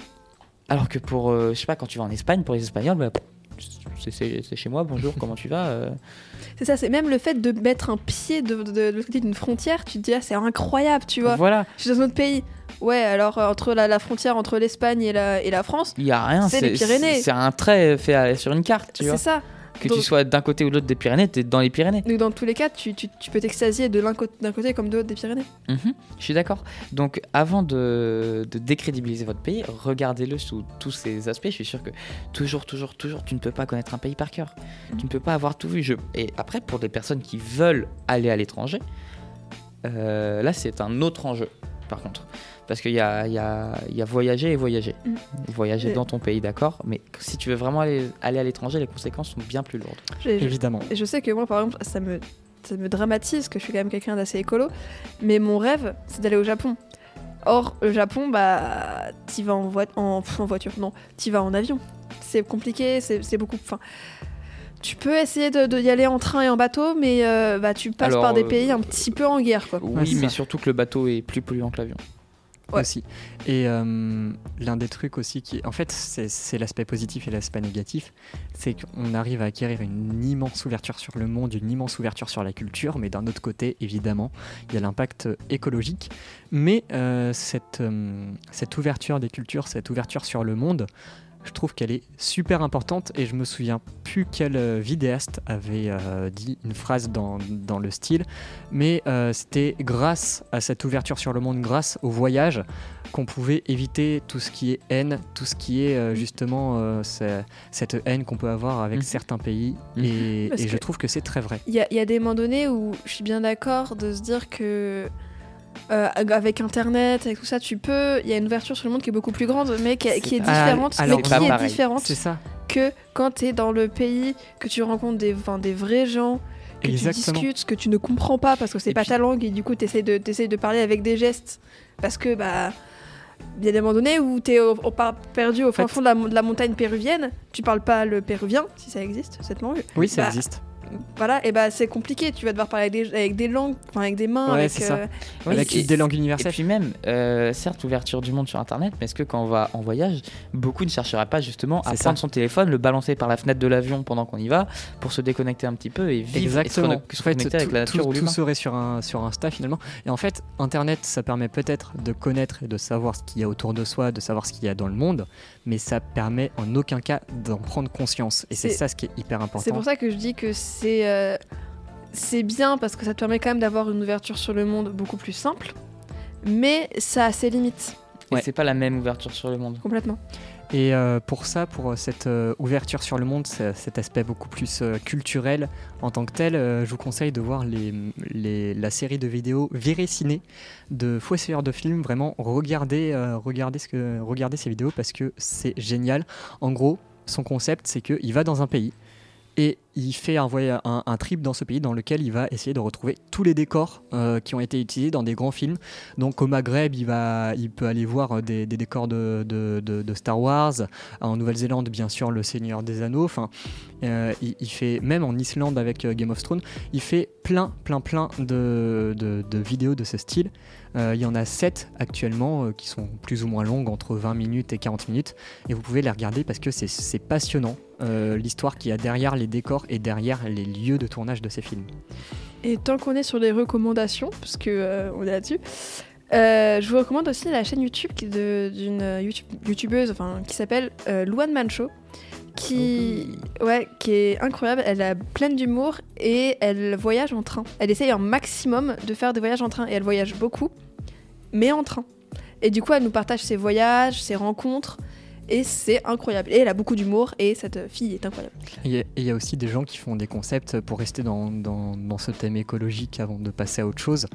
Alors que pour, euh, je sais pas, quand tu vas en Espagne, pour les Espagnols, bah, c'est- c'est c'est chez moi, bonjour, comment tu vas euh, C'est ça, c'est même le fait de mettre un pied de, de, de l'autre côté d'une frontière, tu te dis, ah, c'est incroyable, tu vois. Voilà, Je suis dans un autre pays. Ouais, alors euh, entre la, la frontière entre l'Espagne et la, et la France, il y a rien. C'est les Pyrénées. C'est un trait fait à- sur une carte, tu c'est vois. ça. Que Donc- tu sois d'un côté ou de l'autre des Pyrénées, t'es dans les Pyrénées. Donc dans tous les cas, tu, tu, tu peux t'extasier de l'un côté- d'un côté comme de l'autre des Pyrénées. Mhm, je suis d'accord. Donc, avant de, de décrédibiliser votre pays, regardez-le sous tous ces aspects. Je suis sûr que toujours, toujours, toujours, tu ne peux pas connaître un pays par cœur. Tu ne peux pas avoir tout vu. Je... Et après, pour des personnes qui veulent aller à l'étranger, euh, là, c'est un autre enjeu, par contre. Parce qu'il y a, il y, a, il y a voyager et voyager. Mm. Voyager Et- dans ton pays, d'accord. Mais si tu veux vraiment aller, aller à l'étranger, les conséquences sont bien plus lourdes. Évidemment. et je sais que moi, par exemple, ça me, ça me dramatise, que je suis quand même quelqu'un d'assez écolo, mais mon rêve, c'est d'aller au Japon. Or, le Japon, bah, t'y vas en, voi- en, voiture, non, t'y vas en avion. C'est compliqué, c'est c'est beaucoup. Enfin, tu peux essayer de, de y aller en train et en bateau, mais euh, bah, tu passes Alors, par des euh, pays un petit peu en guerre, quoi. Oui, mais ça. surtout que le bateau est plus polluant que l'avion. Ouais. aussi. Et euh, l'un des trucs aussi qui, en fait, c'est c'est l'aspect positif et l'aspect négatif, c'est qu'on arrive à acquérir une immense ouverture sur le monde, une immense ouverture sur la culture, mais d'un autre côté, évidemment, il y a l'impact écologique. Mais euh, cette, euh, cette ouverture des cultures, cette ouverture sur le monde, je trouve qu'elle est super importante et je me souviens plus quel euh, vidéaste avait euh, dit une phrase dans, dans le style, mais euh, c'était grâce à cette ouverture sur le monde, grâce au voyage, qu'on pouvait éviter tout ce qui est haine, tout ce qui est euh, justement euh, cette haine qu'on peut avoir avec Mhm. certains pays. Mhm. Et, je trouve que c'est très vrai. Il y a, il y a des moments donnés où je suis bien d'accord de se dire que euh, avec Internet, avec tout ça, tu peux. Il y a une ouverture sur le monde qui est beaucoup plus grande, mais qui, qui est Ah, différente, alors mais qui est pareil. différente C'est ça. que quand tu es dans le pays, que tu rencontres des, enfin, des vrais gens, que Exactement. tu discutes, que tu ne comprends pas parce que c'est pas puis- ta langue et du coup tu essaies de, parler avec des gestes parce que bah. Il y a des moments donnés où tu es perdu au fin fait- fond de la, de la montagne péruvienne, tu parles pas le péruvien, si ça existe, cette langue. Oui, ça Bah, existe. Voilà, et bah c'est compliqué, tu vas devoir parler avec des, avec des langues, enfin avec des mains, Ouais, avec, c'est ça. euh, Ouais, Avec et- des langues Et universelles. puis même, euh, certes, l'ouverture du monde sur Internet, mais est-ce que quand on va en voyage, beaucoup ne chercheraient pas justement à ça. prendre son téléphone, le balancer par la fenêtre de l'avion pendant qu'on y va, pour se déconnecter un petit peu et vivre Exactement. et se, fait, reconnecter avec tout, la nature tout- ou tout serait sur, un, sur Insta finalement. Et en fait, Internet, ça permet peut-être de connaître et de savoir ce qu'il y a autour de soi, de savoir ce qu'il y a dans le monde, mais ça permet en aucun cas d'en prendre conscience. Et c'est ça ce qui est hyper important. C'est pour ça que je dis que c'est euh, c'est bien parce que ça te permet quand même d'avoir une ouverture sur le monde beaucoup plus simple, mais ça a ses limites Et Ouais. c'est pas la même ouverture sur le monde. complètement. Et euh, pour ça, pour euh, cette euh, ouverture sur le monde, ce- cet aspect beaucoup plus culturel en tant que tel, je vous conseille de voir la série de vidéos Viré Ciné de Fouesseur de films. Vraiment, regardez, regardez ces vidéos parce que c'est génial. En gros, son concept, c'est qu'il va dans un pays et il fait un, un, trip dans ce pays dans lequel il va essayer de retrouver tous les décors euh, qui ont été utilisés dans des grands films. Donc au Maghreb, il, va, il peut aller voir euh, des, décors de, Star Wars. En Nouvelle-Zélande, bien sûr, Le Seigneur des Anneaux. Enfin, euh, il, fait, même en Islande avec Game of Thrones, il fait plein, plein, plein de vidéos de ce style. Euh, il y en a 7 actuellement euh, qui sont plus ou moins longues, entre 20 minutes et 40 minutes. Et vous pouvez les regarder parce que c'est- passionnant, euh, l'histoire qu'il y a derrière les décors et derrière les lieux de tournage de ces films. Et tant qu'on est sur les recommandations, parce que on est là-dessus, euh, je vous recommande aussi la chaîne YouTube d'une YouTube- youtubeuse enfin, qui s'appelle euh, Luan Mancho, qui, ouais, qui est incroyable. Elle est pleine d'humour et elle voyage en train. Elle essaye un maximum de faire des voyages en train et elle voyage beaucoup, mais en train. Et du coup, elle nous partage ses voyages, ses rencontres. Et c'est incroyable. Et elle a beaucoup d'humour et cette fille est incroyable. Et il y a- y, aussi des gens qui font des concepts pour rester dans, dans- dans ce thème écologique avant de passer à autre chose,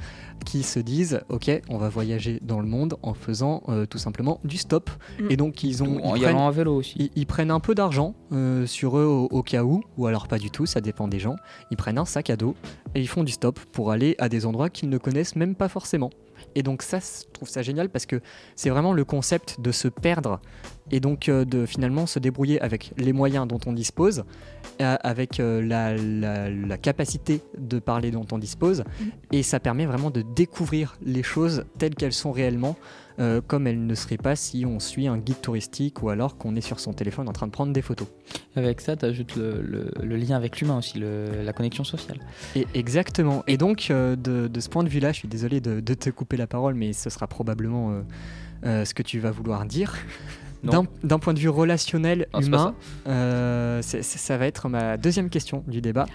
qui se disent ok, on va voyager dans le monde en faisant euh, tout simplement du stop. Mm. Et donc ils ont En ils y prennent, allant à vélo aussi. ils- ils prennent un peu d'argent euh, sur eux au, au cas où, ou alors pas du tout, ça dépend des gens. Ils prennent un sac à dos et ils font du stop pour aller à des endroits qu'ils ne connaissent même pas forcément. Et donc ça, je trouve ça génial parce que c'est vraiment le concept de se perdre et donc euh, de finalement se débrouiller avec les moyens dont on dispose, euh, avec euh, la, la- la capacité de parler dont on dispose, et ça permet vraiment de découvrir les choses telles qu'elles sont réellement, euh, comme elles ne seraient pas si on suit un guide touristique ou alors qu'on est sur son téléphone en train de prendre des photos. Avec ça, tu ajoutes le, le- le lien avec l'humain aussi, le- la connexion sociale. Et exactement. Et donc, euh, de, de ce point de vue-là, je suis désolé de, de te couper la parole, mais ce sera probablement euh, ce que tu vas vouloir dire. D'un d'un point de vue relationnel, Non, humain, c'est- ça va être ma deuxième question du débat.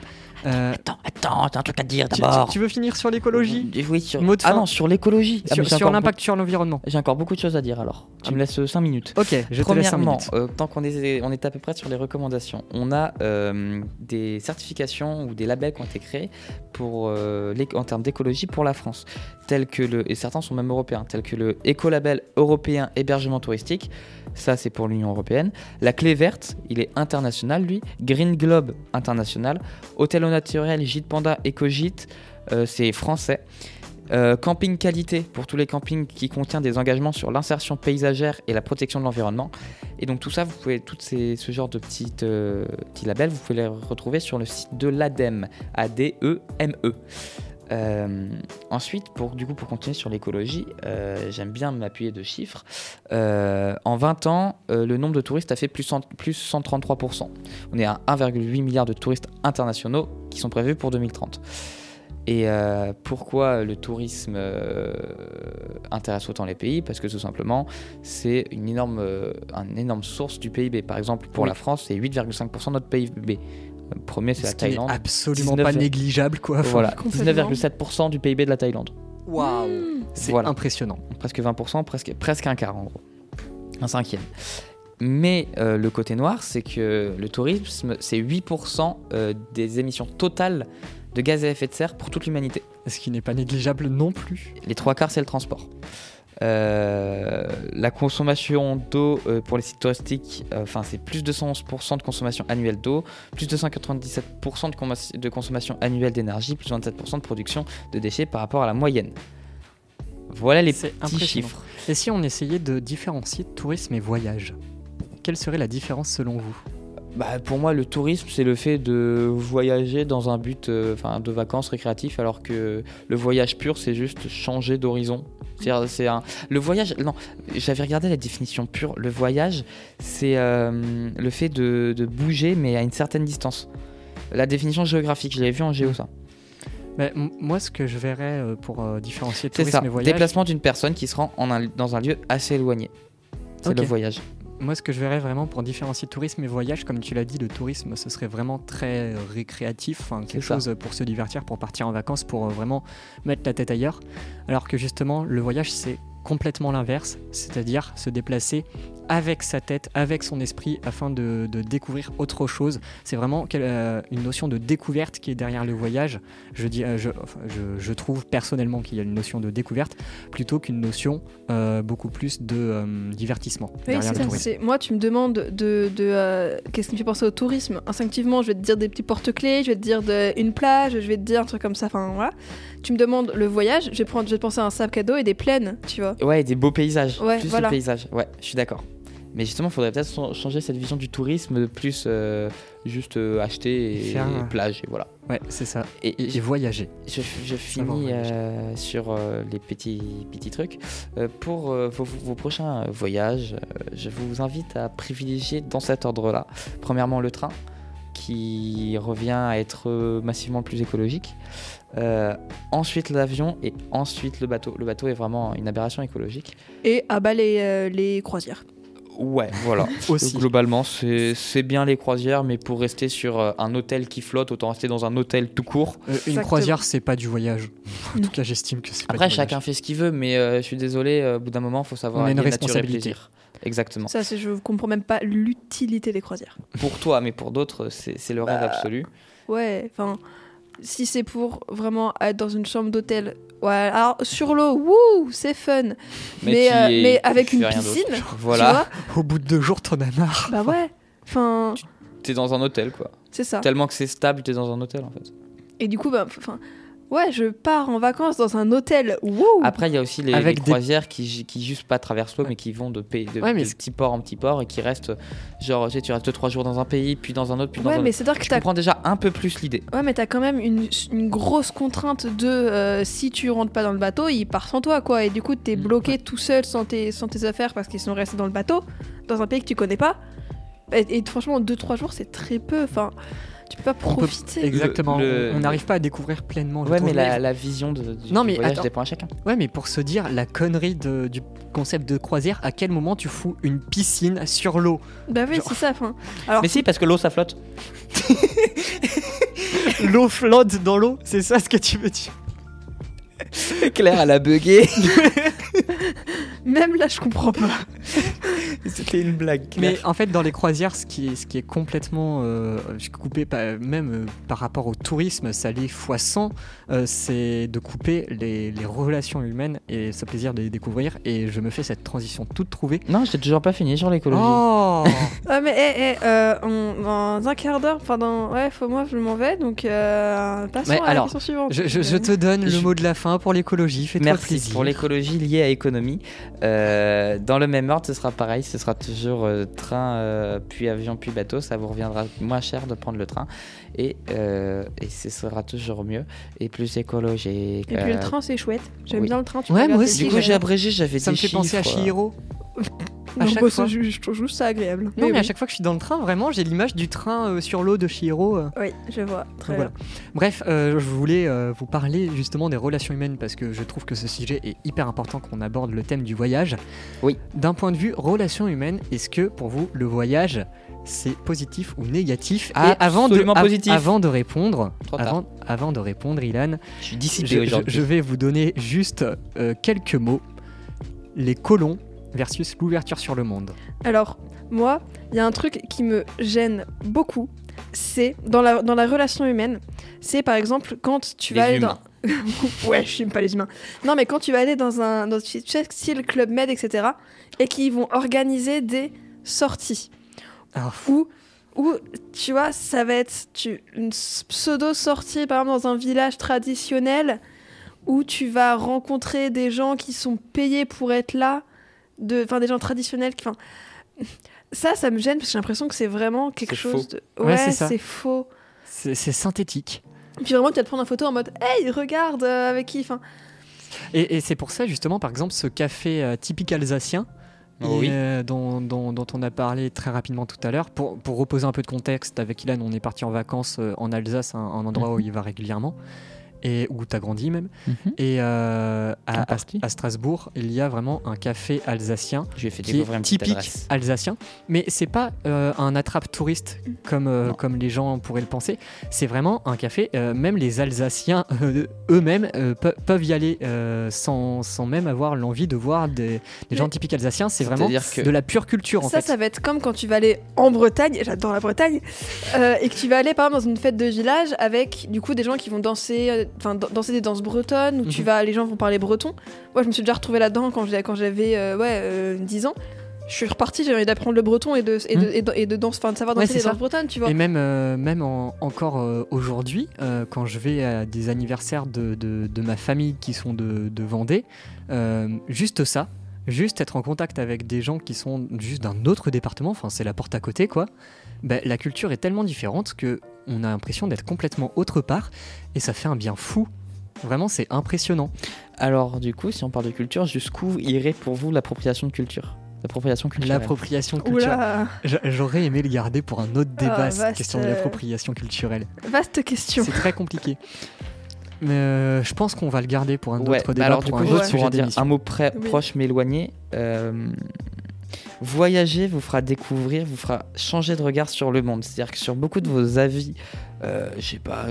Euh, Attends, attends, t'as un truc à dire d'abord. tu- tu veux finir sur l'écologie Oui, sur... Mot de Ah non, sur l'écologie. Ah, Sur, l'impact sur l'environnement J'ai encore beaucoup de choses à dire alors. Tu Ah. me laisses 5 minutes. Ok, je te laisse 5 Premièrement, minutes. euh, tant qu'on est, on est à peu près sur les recommandations, on a euh, des certifications ou des labels qui ont été créés pour, euh, l'éc- en termes d'écologie pour la France, tels que le, et certains sont même européens, tels que le écolabel européen hébergement touristique, ça c'est pour l'Union européenne, la clé verte, il est international lui, Green Globe international, Hôtel naturel, Gîte Panda, Ecogîte, euh, c'est français. Euh, camping qualité pour tous les campings qui contient des engagements sur l'insertion paysagère et la protection de l'environnement. Et donc tout ça, vous pouvez, tout ces, ce genre de petites, euh, petits labels, vous pouvez les retrouver sur le site de l'ADEME, A-D-E-M-E. Euh, ensuite, pour, du coup, pour continuer sur l'écologie, euh, j'aime bien m'appuyer de chiffres. Euh, en 20 ans, le nombre de touristes a fait plus, cent- plus 133%. On est à 1,8 milliard de touristes internationaux qui sont prévus pour 2030. Et pourquoi le tourisme intéresse autant les pays? Parce que tout simplement, c'est une énorme, une énorme source du PIB. Par exemple, pour Oui. la France, c'est 8,5% de notre PIB. Premier, c'est Ce la qui n'est Thaïlande. absolument 19, pas négligeable, quoi. Voilà, Complètement. 19,7% du PIB de la Thaïlande. Waouh C'est Voilà. impressionnant. presque 20%, presque, presque un quart en gros. Un cinquième. Mais euh, le côté noir, c'est que le tourisme, c'est 8% euh, des émissions totales de gaz à effet de serre pour toute l'humanité. Ce qui n'est pas négligeable non plus. Les trois quarts, c'est le transport. Euh, la consommation d'eau euh, pour les sites touristiques, euh, enfin c'est plus de 111% de consommation annuelle d'eau, plus de 197% de, consommation annuelle d'énergie, plus de 27% de production de déchets par rapport à la moyenne. Voilà les petits chiffres. Et si on essayait de différencier tourisme et voyage Quelle serait la différence selon vous? Bah, pour moi, le tourisme, c'est le fait de voyager dans un but enfin, de vacances récréatif, alors que le voyage pur, c'est juste changer d'horizon. C'est un... Le voyage, non, j'avais regardé la définition pure. Le voyage, c'est euh, le fait de, de bouger, mais à une certaine distance. La définition géographique, je l'avais vu en géo, ça. Mais Moi, ce que je verrais euh, pour euh, différencier tourisme ça, et voyage, déplacement d'une personne qui se rend en un- dans un lieu assez éloigné. C'est le voyage. Moi, ce que je verrais vraiment pour différencier tourisme et voyage, comme tu l'as dit, le tourisme, ce serait vraiment très récréatif, enfin, quelque ça. chose pour se divertir, pour partir en vacances, pour euh, vraiment mettre la tête ailleurs. Alors que justement, le voyage, c'est complètement l'inverse, c'est-à-dire se déplacer avec sa tête, avec son esprit, afin de, de découvrir autre chose. C'est vraiment euh, une notion de découverte qui est derrière le voyage. Je, dis, euh, je, enfin, je, je trouve personnellement qu'il y a une notion de découverte plutôt qu'une notion euh, beaucoup plus de euh, divertissement Oui, derrière c'est le ça. tourisme. c'est- Moi, tu me demandes de, de, euh, qu'est-ce qui me fait penser au tourisme? Instinctivement, je vais te dire des petits porte-clés, je vais te dire de- une plage, je vais te dire un truc comme ça. Enfin, voilà. Tu me demandes le voyage, je vais, prendre, je vais te penser à un sac à dos et des plaines, tu vois. Ouais, des beaux paysages. Ouais, plus voilà. le paysage. Ouais, je suis d'accord. Mais justement, il faudrait peut-être changer cette vision du tourisme de plus euh, juste euh, acheter et, Faire- et plage et voilà. Ouais, c'est ça. Et, Et, et voyager. je, finis voyager. euh, sur euh, les petits, petits trucs. Euh, pour euh, vos, vos prochains euh, voyages, euh, je vous invite à privilégier dans cet ordre-là. Premièrement, le train, qui revient à être massivement plus écologique. Euh, ensuite, l'avion et ensuite le bateau. Le bateau est vraiment une aberration écologique. Et à bas les, euh, les croisières. Ouais, voilà. Aussi. Globalement, c'est c'est bien les croisières, mais pour rester sur euh, un hôtel qui flotte, autant rester dans un hôtel tout court. Euh, une Exactement. croisière, c'est pas du voyage. En tout cas, j'estime que c'est pas Après, du voyage. chacun fait ce qu'il veut, mais euh, je suis désolé, au bout d'un moment, il faut savoir On a une responsabilité. plaisir. Exactement. Ça, je comprends même pas l'utilité des croisières. Pour toi, mais pour d'autres, c'est le rêve Bah, absolu. Ouais, enfin, si c'est pour vraiment être dans une chambre d'hôtel, ouais, alors sur l'eau, wouh, c'est fun. Mais, tu euh, es- mais avec une piscine, Voilà, Au bout de deux jours, t'en as marre. vois Bah ouais, enfin, t'es dans un hôtel, quoi. c'est ça. Tellement que c'est stable, t'es dans un hôtel, en fait. Et du coup, bah, enfin, ouais, je pars en vacances dans un hôtel, wouh. Après, il y a aussi les, Avec les des- croisières qui, qui juste pas traversent l'eau, mais qui vont de, pays, de, Ouais, mais de c'est- petit port en petit port et qui restent, genre, tu, sais, tu restes 2-3 jours dans un pays, puis dans un autre, puis dans ouais, un mais autre. c'est-à-dire que Je comprends déjà un peu plus l'idée. Ouais, mais t'as quand même une, une grosse contrainte de euh, si tu rentres pas dans le bateau, il part sans toi, quoi. Et du coup, t'es Mm, bloqué tout seul sans tes, sans tes affaires parce qu'ils sont restés dans le bateau, dans un pays que tu connais pas. Et, et franchement, 2-3 jours, c'est très peu. Enfin, tu peux pas profiter. Exactement. le- On n'arrive pas à découvrir pleinement le Ouais, mais la, la vision de, du, Non, mais voyage attends. dépend à chacun. Ouais, mais pour se dire la connerie de- du concept de croisière, à quel moment tu fous une piscine sur l'eau? Bah oui, Genre- c'est ça. Enfin, alors, Mais si, parce que l'eau, ça flotte. L'eau flotte dans l'eau, c'est ça ce que tu veux dire? Claire, elle a bugué. même là, je comprends pas. C'était une blague. Mais en fait, dans les croisières, ce qui est, ce qui est complètement euh, coupé, même euh, par rapport au tourisme, ça l'est fois 100, euh, c'est de couper les, les relations humaines et ce plaisir de les découvrir. Et je me fais cette transition toute trouvée. Non, j'ai toujours pas fini sur l'écologie. Oh Ouais, mais eh, eh, euh, on- dans un quart d'heure, enfin, dans... ouais, faut moi, je m'en vais. Donc, euh, passons Mais à la question suivante. je, je- je te donne le Je- mot de la fin pour l'écologie. Fais-toi Merci plaisir. pour l'écologie liée à économie. Euh, dans le même ordre, ce sera pareil. Ce sera toujours euh, train, euh, puis avion, puis bateau. Ça vous reviendra moins cher de prendre le train. Et, euh, et ce sera toujours mieux et plus écologique. Et puis le train, c'est chouette. J'aime oui. bien le train. Tu Ouais, moi aussi, Du coup, j'ai abrégé, j'avais Ça des me fait penser à Chihiro. À chaque fois. je trouve juste ça agréable. Non, mais, oui. à chaque fois que je suis dans le train, vraiment, j'ai l'image du train euh, sur l'eau de Chihiro. euh. Oui, je vois. Très Voilà. bien. Bref, euh, je voulais euh, vous parler justement des relations humaines parce que je trouve que ce sujet est hyper important qu'on aborde le thème du voyage. Oui. D'un point de vue relations humaines, est-ce que pour vous le voyage c'est positif ou négatif? Et avant de, av- positif. Avant de répondre, avant, avant de répondre, Ilan, Je suis dissipé je- vais vous donner juste euh, quelques mots. Les colons versus l'ouverture sur le monde. Alors, moi, il y a un truc qui me gêne beaucoup. C'est dans la, dans la relation humaine. C'est par exemple quand tu Les vas aller dans. ouais, je filme pas les humains. Non, mais quand tu vas aller dans un. Dans, tu sais, style Club Med, etc. Et qu'ils vont organiser des sorties. Alors, Où, où, tu vois, ça va être tu, une pseudo-sortie, par exemple, dans un village traditionnel, où tu vas rencontrer des gens qui sont payés pour être là, de- enfin, des gens traditionnels. qui- Enfin, ça, ça me gêne, parce que j'ai l'impression que c'est vraiment quelque chose de... Ouais, Ouais, c'est faux. c'est synthétique. Puis vraiment, tu vas te prendre une photo en mode « Hey, regarde, euh, avec qui » enfin, Et, et c'est pour ça justement, par exemple, ce café euh, typique alsacien, Oh et, oui. euh, dont, dont- dont on a parlé très rapidement tout à l'heure. Pour, pour reposer un peu de contexte, avec Ilan, on est parti en vacances euh, en Alsace, un, un endroit où il va régulièrement, et où tu as grandi même. Mhm. Et euh, à, à- partie. à Strasbourg, il y a vraiment un café alsacien Je lui ai fait qui découvrir est typique adresse. alsacien, mais c'est pas euh, un attrape touriste comme, euh, comme les gens pourraient le penser. C'est vraiment un café. euh, même les Alsaciens euh, eux-mêmes euh, pe- peuvent y aller euh, sans, sans même avoir l'envie de voir des, des gens typiques alsaciens. C'est vraiment que- de la pure culture en ça, fait. ça va être comme quand tu vas aller en Bretagne, j'adore la Bretagne, euh, et que tu vas aller par exemple dans une fête de village avec du coup des gens qui vont danser, euh, enfin dan- danser des danses bretonnes, où tu Mhm. vas, les gens vont parler breton. Moi, je me suis déjà retrouvée là-dedans quand j'ai- quand j'avais euh, ouais, euh, 10 ans. Je suis repartie, j'ai envie d'apprendre le breton et de, et de, Mhm. et de, et de danse, enfin, de savoir Ouais, danser c'est des ça. danses bretonnes, tu vois. Et même, euh, même en- encore euh, aujourd'hui, euh, quand je vais à des anniversaires de, de- de ma famille qui sont de, de Vendée, euh, juste ça, juste être en contact avec des gens qui sont juste d'un autre département, enfin c'est la porte à côté quoi, ben, la culture est tellement différente que on a l'impression d'être complètement autre part et ça fait un bien fou. Vraiment, c'est impressionnant. Alors, du coup, si on parle de culture, jusqu'où irait pour vous l'appropriation de culture? L'appropriation culturelle. L'appropriation culturelle. J'aurais aimé le garder pour un autre débat, Ah, cette question de l'appropriation culturelle. vaste question. C'est très compliqué. Mais euh, je pense qu'on va le garder pour un Ouais, autre bah débat, alors du coup, un autre ouais. pour sujet en dire un mot près, Oui. proche mais éloigné, euh, voyager vous fera découvrir, vous fera changer de regard sur le monde. C'est-à-dire que sur beaucoup de vos avis, euh, je sais pas,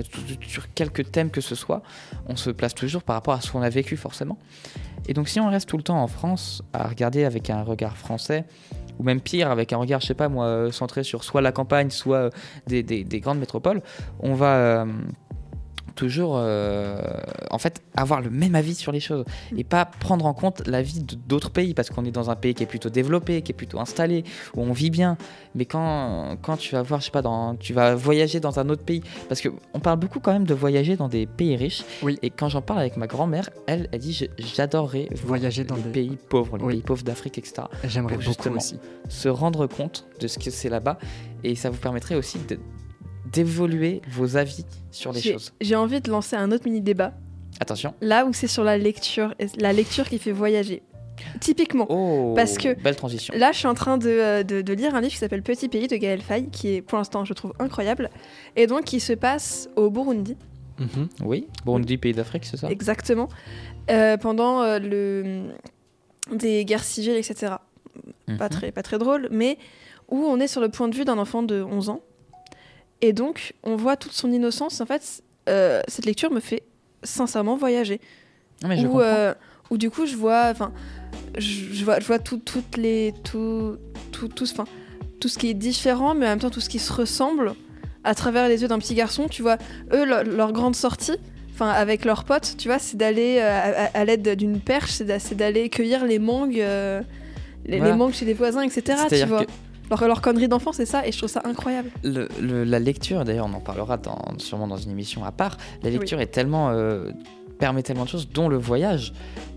sur quelques thèmes que ce soit, on se place toujours par rapport à ce qu'on a vécu forcément. Et donc si on reste tout le temps en France à regarder avec un regard français, ou même pire, avec un regard, je sais pas moi, euh, centré sur soit la campagne, soit euh, des, des- des grandes métropoles, on va euh, toujours, euh, en fait, avoir le même avis sur les choses et pas prendre en compte la vie de- d'autres pays parce qu'on est dans un pays qui est plutôt développé, qui est plutôt installé, où on vit bien. Mais quand, quand tu vas voir, je sais pas, dans, tu vas voyager dans un autre pays, parce que on parle beaucoup quand même de voyager dans des pays riches. Oui. Et quand j'en parle avec ma grand-mère, elle, elle dit j'adorerais Voyager dans les des- pays pauvres, les Oui. pays pauvres d'Afrique, etc. J'aimerais beaucoup justement aussi. Se rendre compte de ce que c'est là-bas et ça vous permettrait aussi de- d'évoluer vos avis sur les choses. j'ai envie de lancer un autre mini débat. Attention. Là où c'est sur la lecture, la lecture qui fait voyager. Typiquement, Oh, Parce que belle transition. Là, je suis en train de, euh, de- de lire un livre qui s'appelle Petit pays de Gaël Faye, qui est pour l'instant, je trouve, incroyable, et donc qui se passe au Burundi, Mhm. Oui, Burundi, pays d'Afrique, c'est ça? exactement, euh, pendant euh, le, des guerres civiles, etc. Pas Mhm. très, pas très drôle, mais où on est sur le point de vue d'un enfant de 11 ans, et donc on voit toute son innocence. En fait, euh, cette lecture me fait sincèrement voyager. Non, mais je où, euh, où du coup je vois enfin je, je vois je vois tout, toutes les tout tout tout enfin tout ce qui est différent mais en même temps tout ce qui se ressemble à travers les yeux d'un petit garçon tu vois eux leur, leur grande sortie enfin avec leurs potes tu vois c'est d'aller euh, à, l'aide d'une perche c'est d'a- c'est d'aller cueillir les mangues les, Voilà. les chez les voisins etc tu vois leur, leur connerie d'enfant c'est ça et je trouve ça incroyable le- le- la lecture, d'ailleurs, on en parlera dans- sûrement dans une émission à part. La lecture est tellement euh, permet tellement de choses, dont le voyage.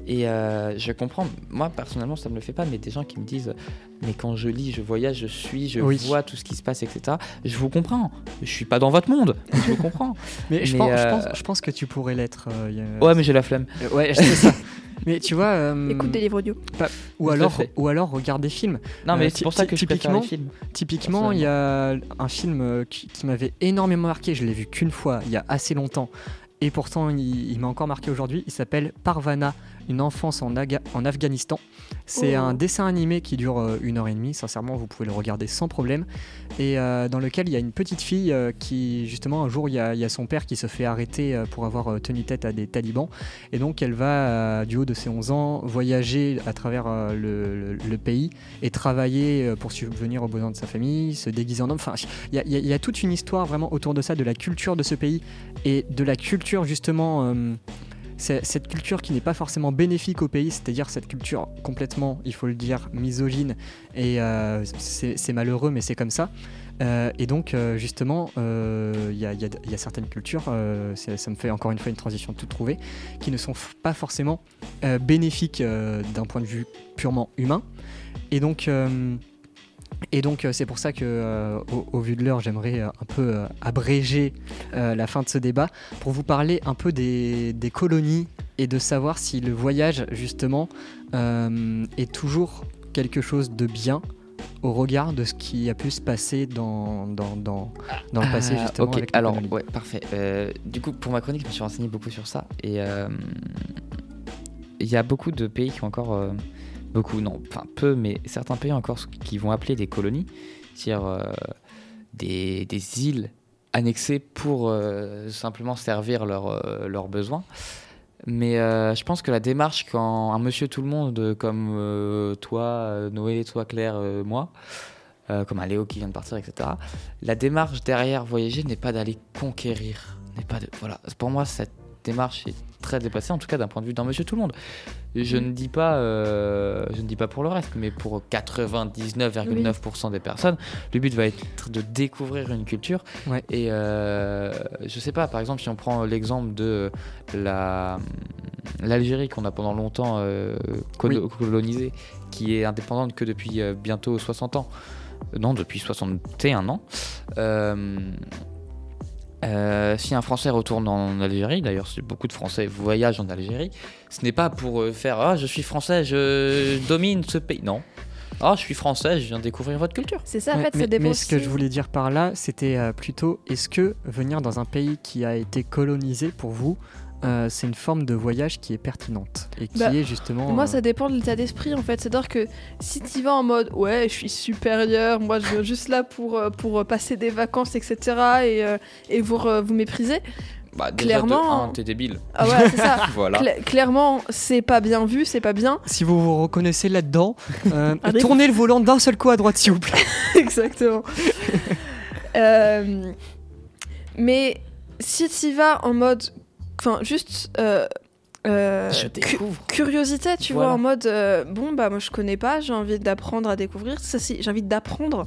Et euh, je comprends. Moi, personnellement, ça me le fait pas. Mais des gens qui me disent, mais quand je lis, je voyage, je suis, je Oui. vois tout ce qui se passe, etc. Je vous comprends. Je suis pas dans votre monde. Je vous comprends. Mais, je, Mais, pense, je, euh, pense, je pense que tu pourrais l'être. euh, a- Ouais, mais j'ai la flemme. Euh, Ouais, c'est ça. Mais tu vois, euh, Écoute des livres audio. ou alors, ou alors regarde des films. Non, mais Euh, c'est pour ça que je préfère les typiquement- films. Typiquement, il y a un film euh, qui, qui m'avait énormément marqué. Je l'ai vu qu'une fois, il y a assez longtemps. Et pourtant, il, il m'a encore marqué aujourd'hui. Il s'appelle Parvana, une enfance en, Aga- en Afghanistan. C'est Oh. un dessin animé qui dure euh, une heure et demie. Sincèrement, vous pouvez le regarder sans problème. Et euh, dans lequel il y a une petite fille euh, qui, justement, un jour, il y, a, il y a son père qui se fait arrêter pour avoir tenu tête à des talibans. Et donc, elle va, du haut de ses 11 ans, voyager à travers le, le- le pays et travailler pour subvenir aux besoins de sa famille, se déguiser en homme. Enfin, il y, a- y y toute une histoire vraiment autour de ça, de la culture de ce pays et de la culture justement. euh, cette culture qui n'est pas forcément bénéfique au pays, c'est-à-dire cette culture complètement, il faut le dire, misogyne, et euh, c'est malheureux, mais c'est comme ça. Euh, et donc, euh, justement, il y, a- certaines cultures, ça me fait encore une fois une transition toute trouvée, qui ne sont pas forcément bénéfiques d'un point de vue purement humain. Et donc, et donc euh, c'est pour ça que, euh, au, au vu de l'heure, j'aimerais euh, un peu euh, abréger euh, la fin de ce débat pour vous parler un peu des, des colonies et de savoir si le voyage, justement, est toujours quelque chose de bien au regard de ce qui a pu se passer dans, dans, dans, dans le passé, Ah, justement. ok, avec alors, ouais, parfait. Du coup, pour ma chronique, je me suis renseigné beaucoup sur ça. Et il y a beaucoup de pays qui ont encore. Beaucoup, non, enfin peu, mais certains pays encore qui vont appeler des colonies, c'est-à-dire euh, des, des îles annexées pour euh, simplement servir leurs euh, besoins. Mais je pense que la démarche, quand un monsieur tout le monde comme toi, Noé, toi, Claire, moi, comme un Léo qui vient de partir, etc., la démarche derrière voyager n'est pas d'aller conquérir. N'est pas de, voilà. Pour moi, cette démarche est très dépassée, en tout cas d'un point de vue d'un monsieur tout le monde. Je ne dis pas, euh, je ne dis pas pour le reste, mais pour 99,9% des personnes, le but va être de découvrir une culture. Ouais. Et euh, je sais pas, par exemple, si on prend l'exemple de la l'Algérie qu'on a pendant longtemps euh, colo- colonisée, qui est indépendante que depuis euh, bientôt 60 ans. Non, depuis 61 ans. Euh, euh, si un Français retourne en Algérie, d'ailleurs beaucoup de Français voyagent en Algérie, ce n'est pas pour euh, faire ah je suis Français, je domine ce pays. Non. Ah je suis Français, je viens découvrir votre culture. C'est ça, en Ouais, fait, mais, dépend mais ce que je voulais dire par là, c'était euh, plutôt est-ce que venir dans un pays qui a été colonisé pour vous, euh, c'est une forme de voyage qui est pertinente et qui Bah, est justement. Moi, euh, ça dépend de l'état d'esprit en fait. C'est-à-dire que si tu vas en mode ouais, je suis supérieur, moi je viens juste là pour, euh, pour passer des vacances, etc. et, euh, et vous, vous mépriser. Bah, déjà, Clairement- t'es débile. Ah ouais, c'est ça. voilà. Cla- clairement, c'est pas bien vu, c'est pas bien. Si vous vous reconnaissez là-dedans, euh, tournez le volant d'un seul coup à droite, s'il vous plaît. Exactement. Euh, mais si tu vas en mode. Enfin, juste. euh, euh, Je cu- curiosité, tu Voilà. vois, en mode. euh, bon, bah, moi je connais pas, j'ai envie d'apprendre à découvrir. Ça, si j'ai envie d'apprendre,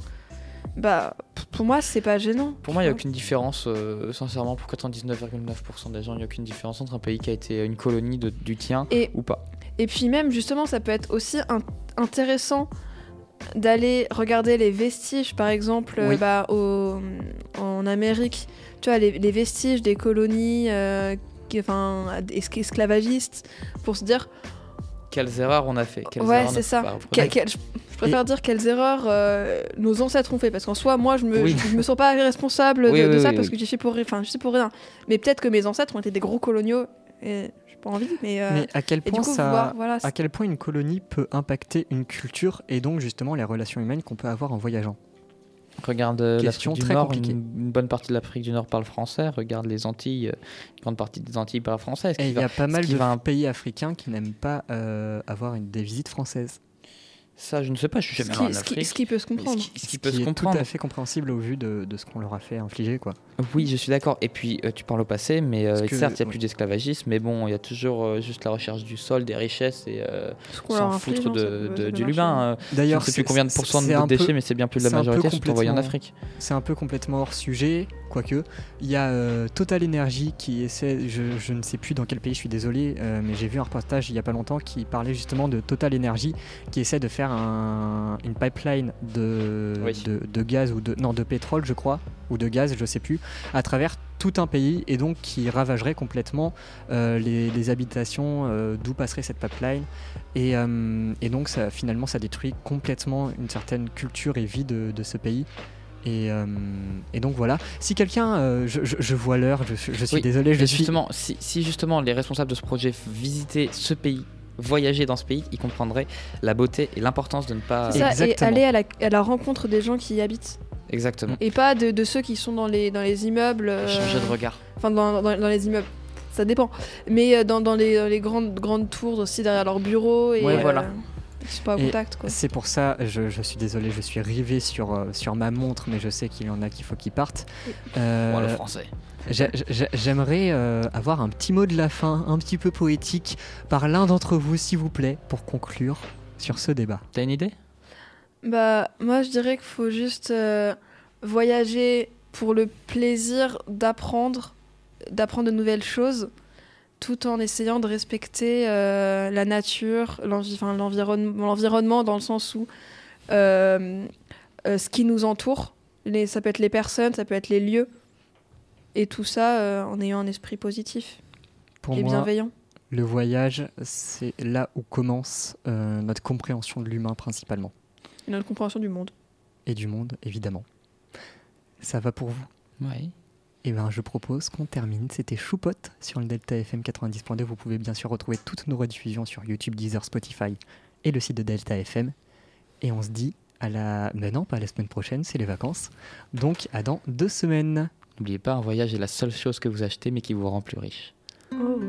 bah, pour moi, c'est pas gênant. Pour moi, il n'y a aucune différence, sincèrement, pour 99,9% des gens, il n'y a aucune différence entre un pays qui a été une colonie de- du tien Et- ou pas. Et puis même, justement, ça peut être aussi in- intéressant d'aller regarder les vestiges, par exemple, Oui. bah, au- en Amérique, tu vois, les, les vestiges des colonies euh, enfin, es- esclavagistes, pour se dire, Quelles erreurs on a fait quelles ouais, c'est ça. fait pas. Que- quel- je, je préfère dire quelles erreurs euh, nos ancêtres ont fait, parce qu'en soi, moi, je me, Oui. je, je me sens pas responsable de, Oui, de oui, ça, oui, parce oui. que j'y suis pour, enfin, je suis pour rien. Mais peut-être que mes ancêtres ont été des gros coloniaux, et j'ai pas envie, mais... euh, Mais à quel point coup, ça. voir, voilà, À quel point une colonie peut impacter une culture et donc justement les relations humaines qu'on peut avoir en voyageant? Regarde euh, l'Afrique du très Nord, une, une bonne partie de l'Afrique du Nord parle français. Regarde les Antilles, euh, une grande partie des Antilles parle français. Et qu'il il y a pas mal qui de va- pays africains qui n'aiment pas euh, avoir une, des visites françaises. Ça, je ne sais pas, je suis ce jamais qui, allé en ce qui- Afrique. ce qui peut se comprendre. Ce qui, ce qui peut se est comprendre. tout à fait compréhensible au vu de, de ce qu'on leur a fait infliger. Quoi. Oui, je suis d'accord. Et puis, euh, tu parles au passé, mais euh, que- certes, il n'y a plus d'esclavagisme, mais bon, il y a toujours euh, juste la recherche du sol, des richesses et euh, inflige, foutre de, de marcher. l'humain. euh, je ne D'ailleurs, sais plus combien de pourcents c'est de un peu- déchets, mais c'est bien plus de la majorité sont envoyés en complètement- Afrique. C'est un peu complètement hors sujet, quoique. Il y a euh, Total Energy qui essaie, je, je ne sais plus dans quel pays, je suis désolé, euh, mais j'ai vu un reportage il y a pas longtemps qui parlait justement de Total Energy qui essaie de faire un- une pipeline de, Oui. de, de gaz ou de non de pétrole, je crois, ou de gaz, je sais plus, à travers tout un pays et donc qui ravagerait complètement euh, les, les habitations euh, d'où passerait cette pipeline. Et, euh, et donc ça, finalement ça détruit complètement une certaine culture et vie de, de ce pays. Et, euh, et donc voilà. Si quelqu'un, euh, je, je- je vois l'heure, je, suis- je suis Oui, désolé, je Mais suis justement, si, si justement les responsables de ce projet visitaient ce pays, voyager dans ce pays, ils comprendraient la beauté et l'importance de ne pas. C'est ça, et aller à la, à la rencontre des gens qui y habitent. Exactement. Et pas de, de ceux qui sont dans les, dans les immeubles. euh, Changer de regard. Enfin, dans, dans- dans les immeubles. Ça dépend. Mais euh, dans, dans les, dans les grandes, grandes tours aussi, derrière leurs bureaux. Et, Ouais, euh, voilà. Ils sont pas Et contact, quoi. C'est pour ça, je, je suis désolé, je suis rivé sur, euh, sur ma montre, mais je sais qu'il y en a qu'il faut qu'ils partent. Euh, Bon, le français. J'ai- j'ai- J'aimerais euh, avoir un petit mot de la fin, un petit peu poétique, par l'un d'entre vous, s'il vous plaît, pour conclure sur ce débat. T'as une idée? Bah, moi, je dirais qu'il faut juste euh, voyager pour le plaisir d'apprendre, d'apprendre de nouvelles choses, tout en essayant de respecter euh, la nature, l'environnement, dans le sens où euh, ce qui nous entoure, les, ça peut être les personnes, ça peut être les lieux, et tout ça en ayant un esprit positif Pour et moi, bienveillant. le voyage, c'est là où commence notre compréhension de l'humain principalement, Et notre compréhension du monde. et du monde, évidemment. Ça va pour vous Oui. Eh bien, je propose qu'on termine. C'était Choupot sur le Delta FM 90.2. Vous pouvez bien sûr retrouver toutes nos rediffusions sur YouTube, Deezer, Spotify et le site de Delta FM. Et on se dit à la. Mais non, pas la semaine prochaine, c'est les vacances. Donc, à dans deux semaines. N'oubliez pas, un voyage est la seule chose que vous achetez mais qui vous rend plus riche. Oh.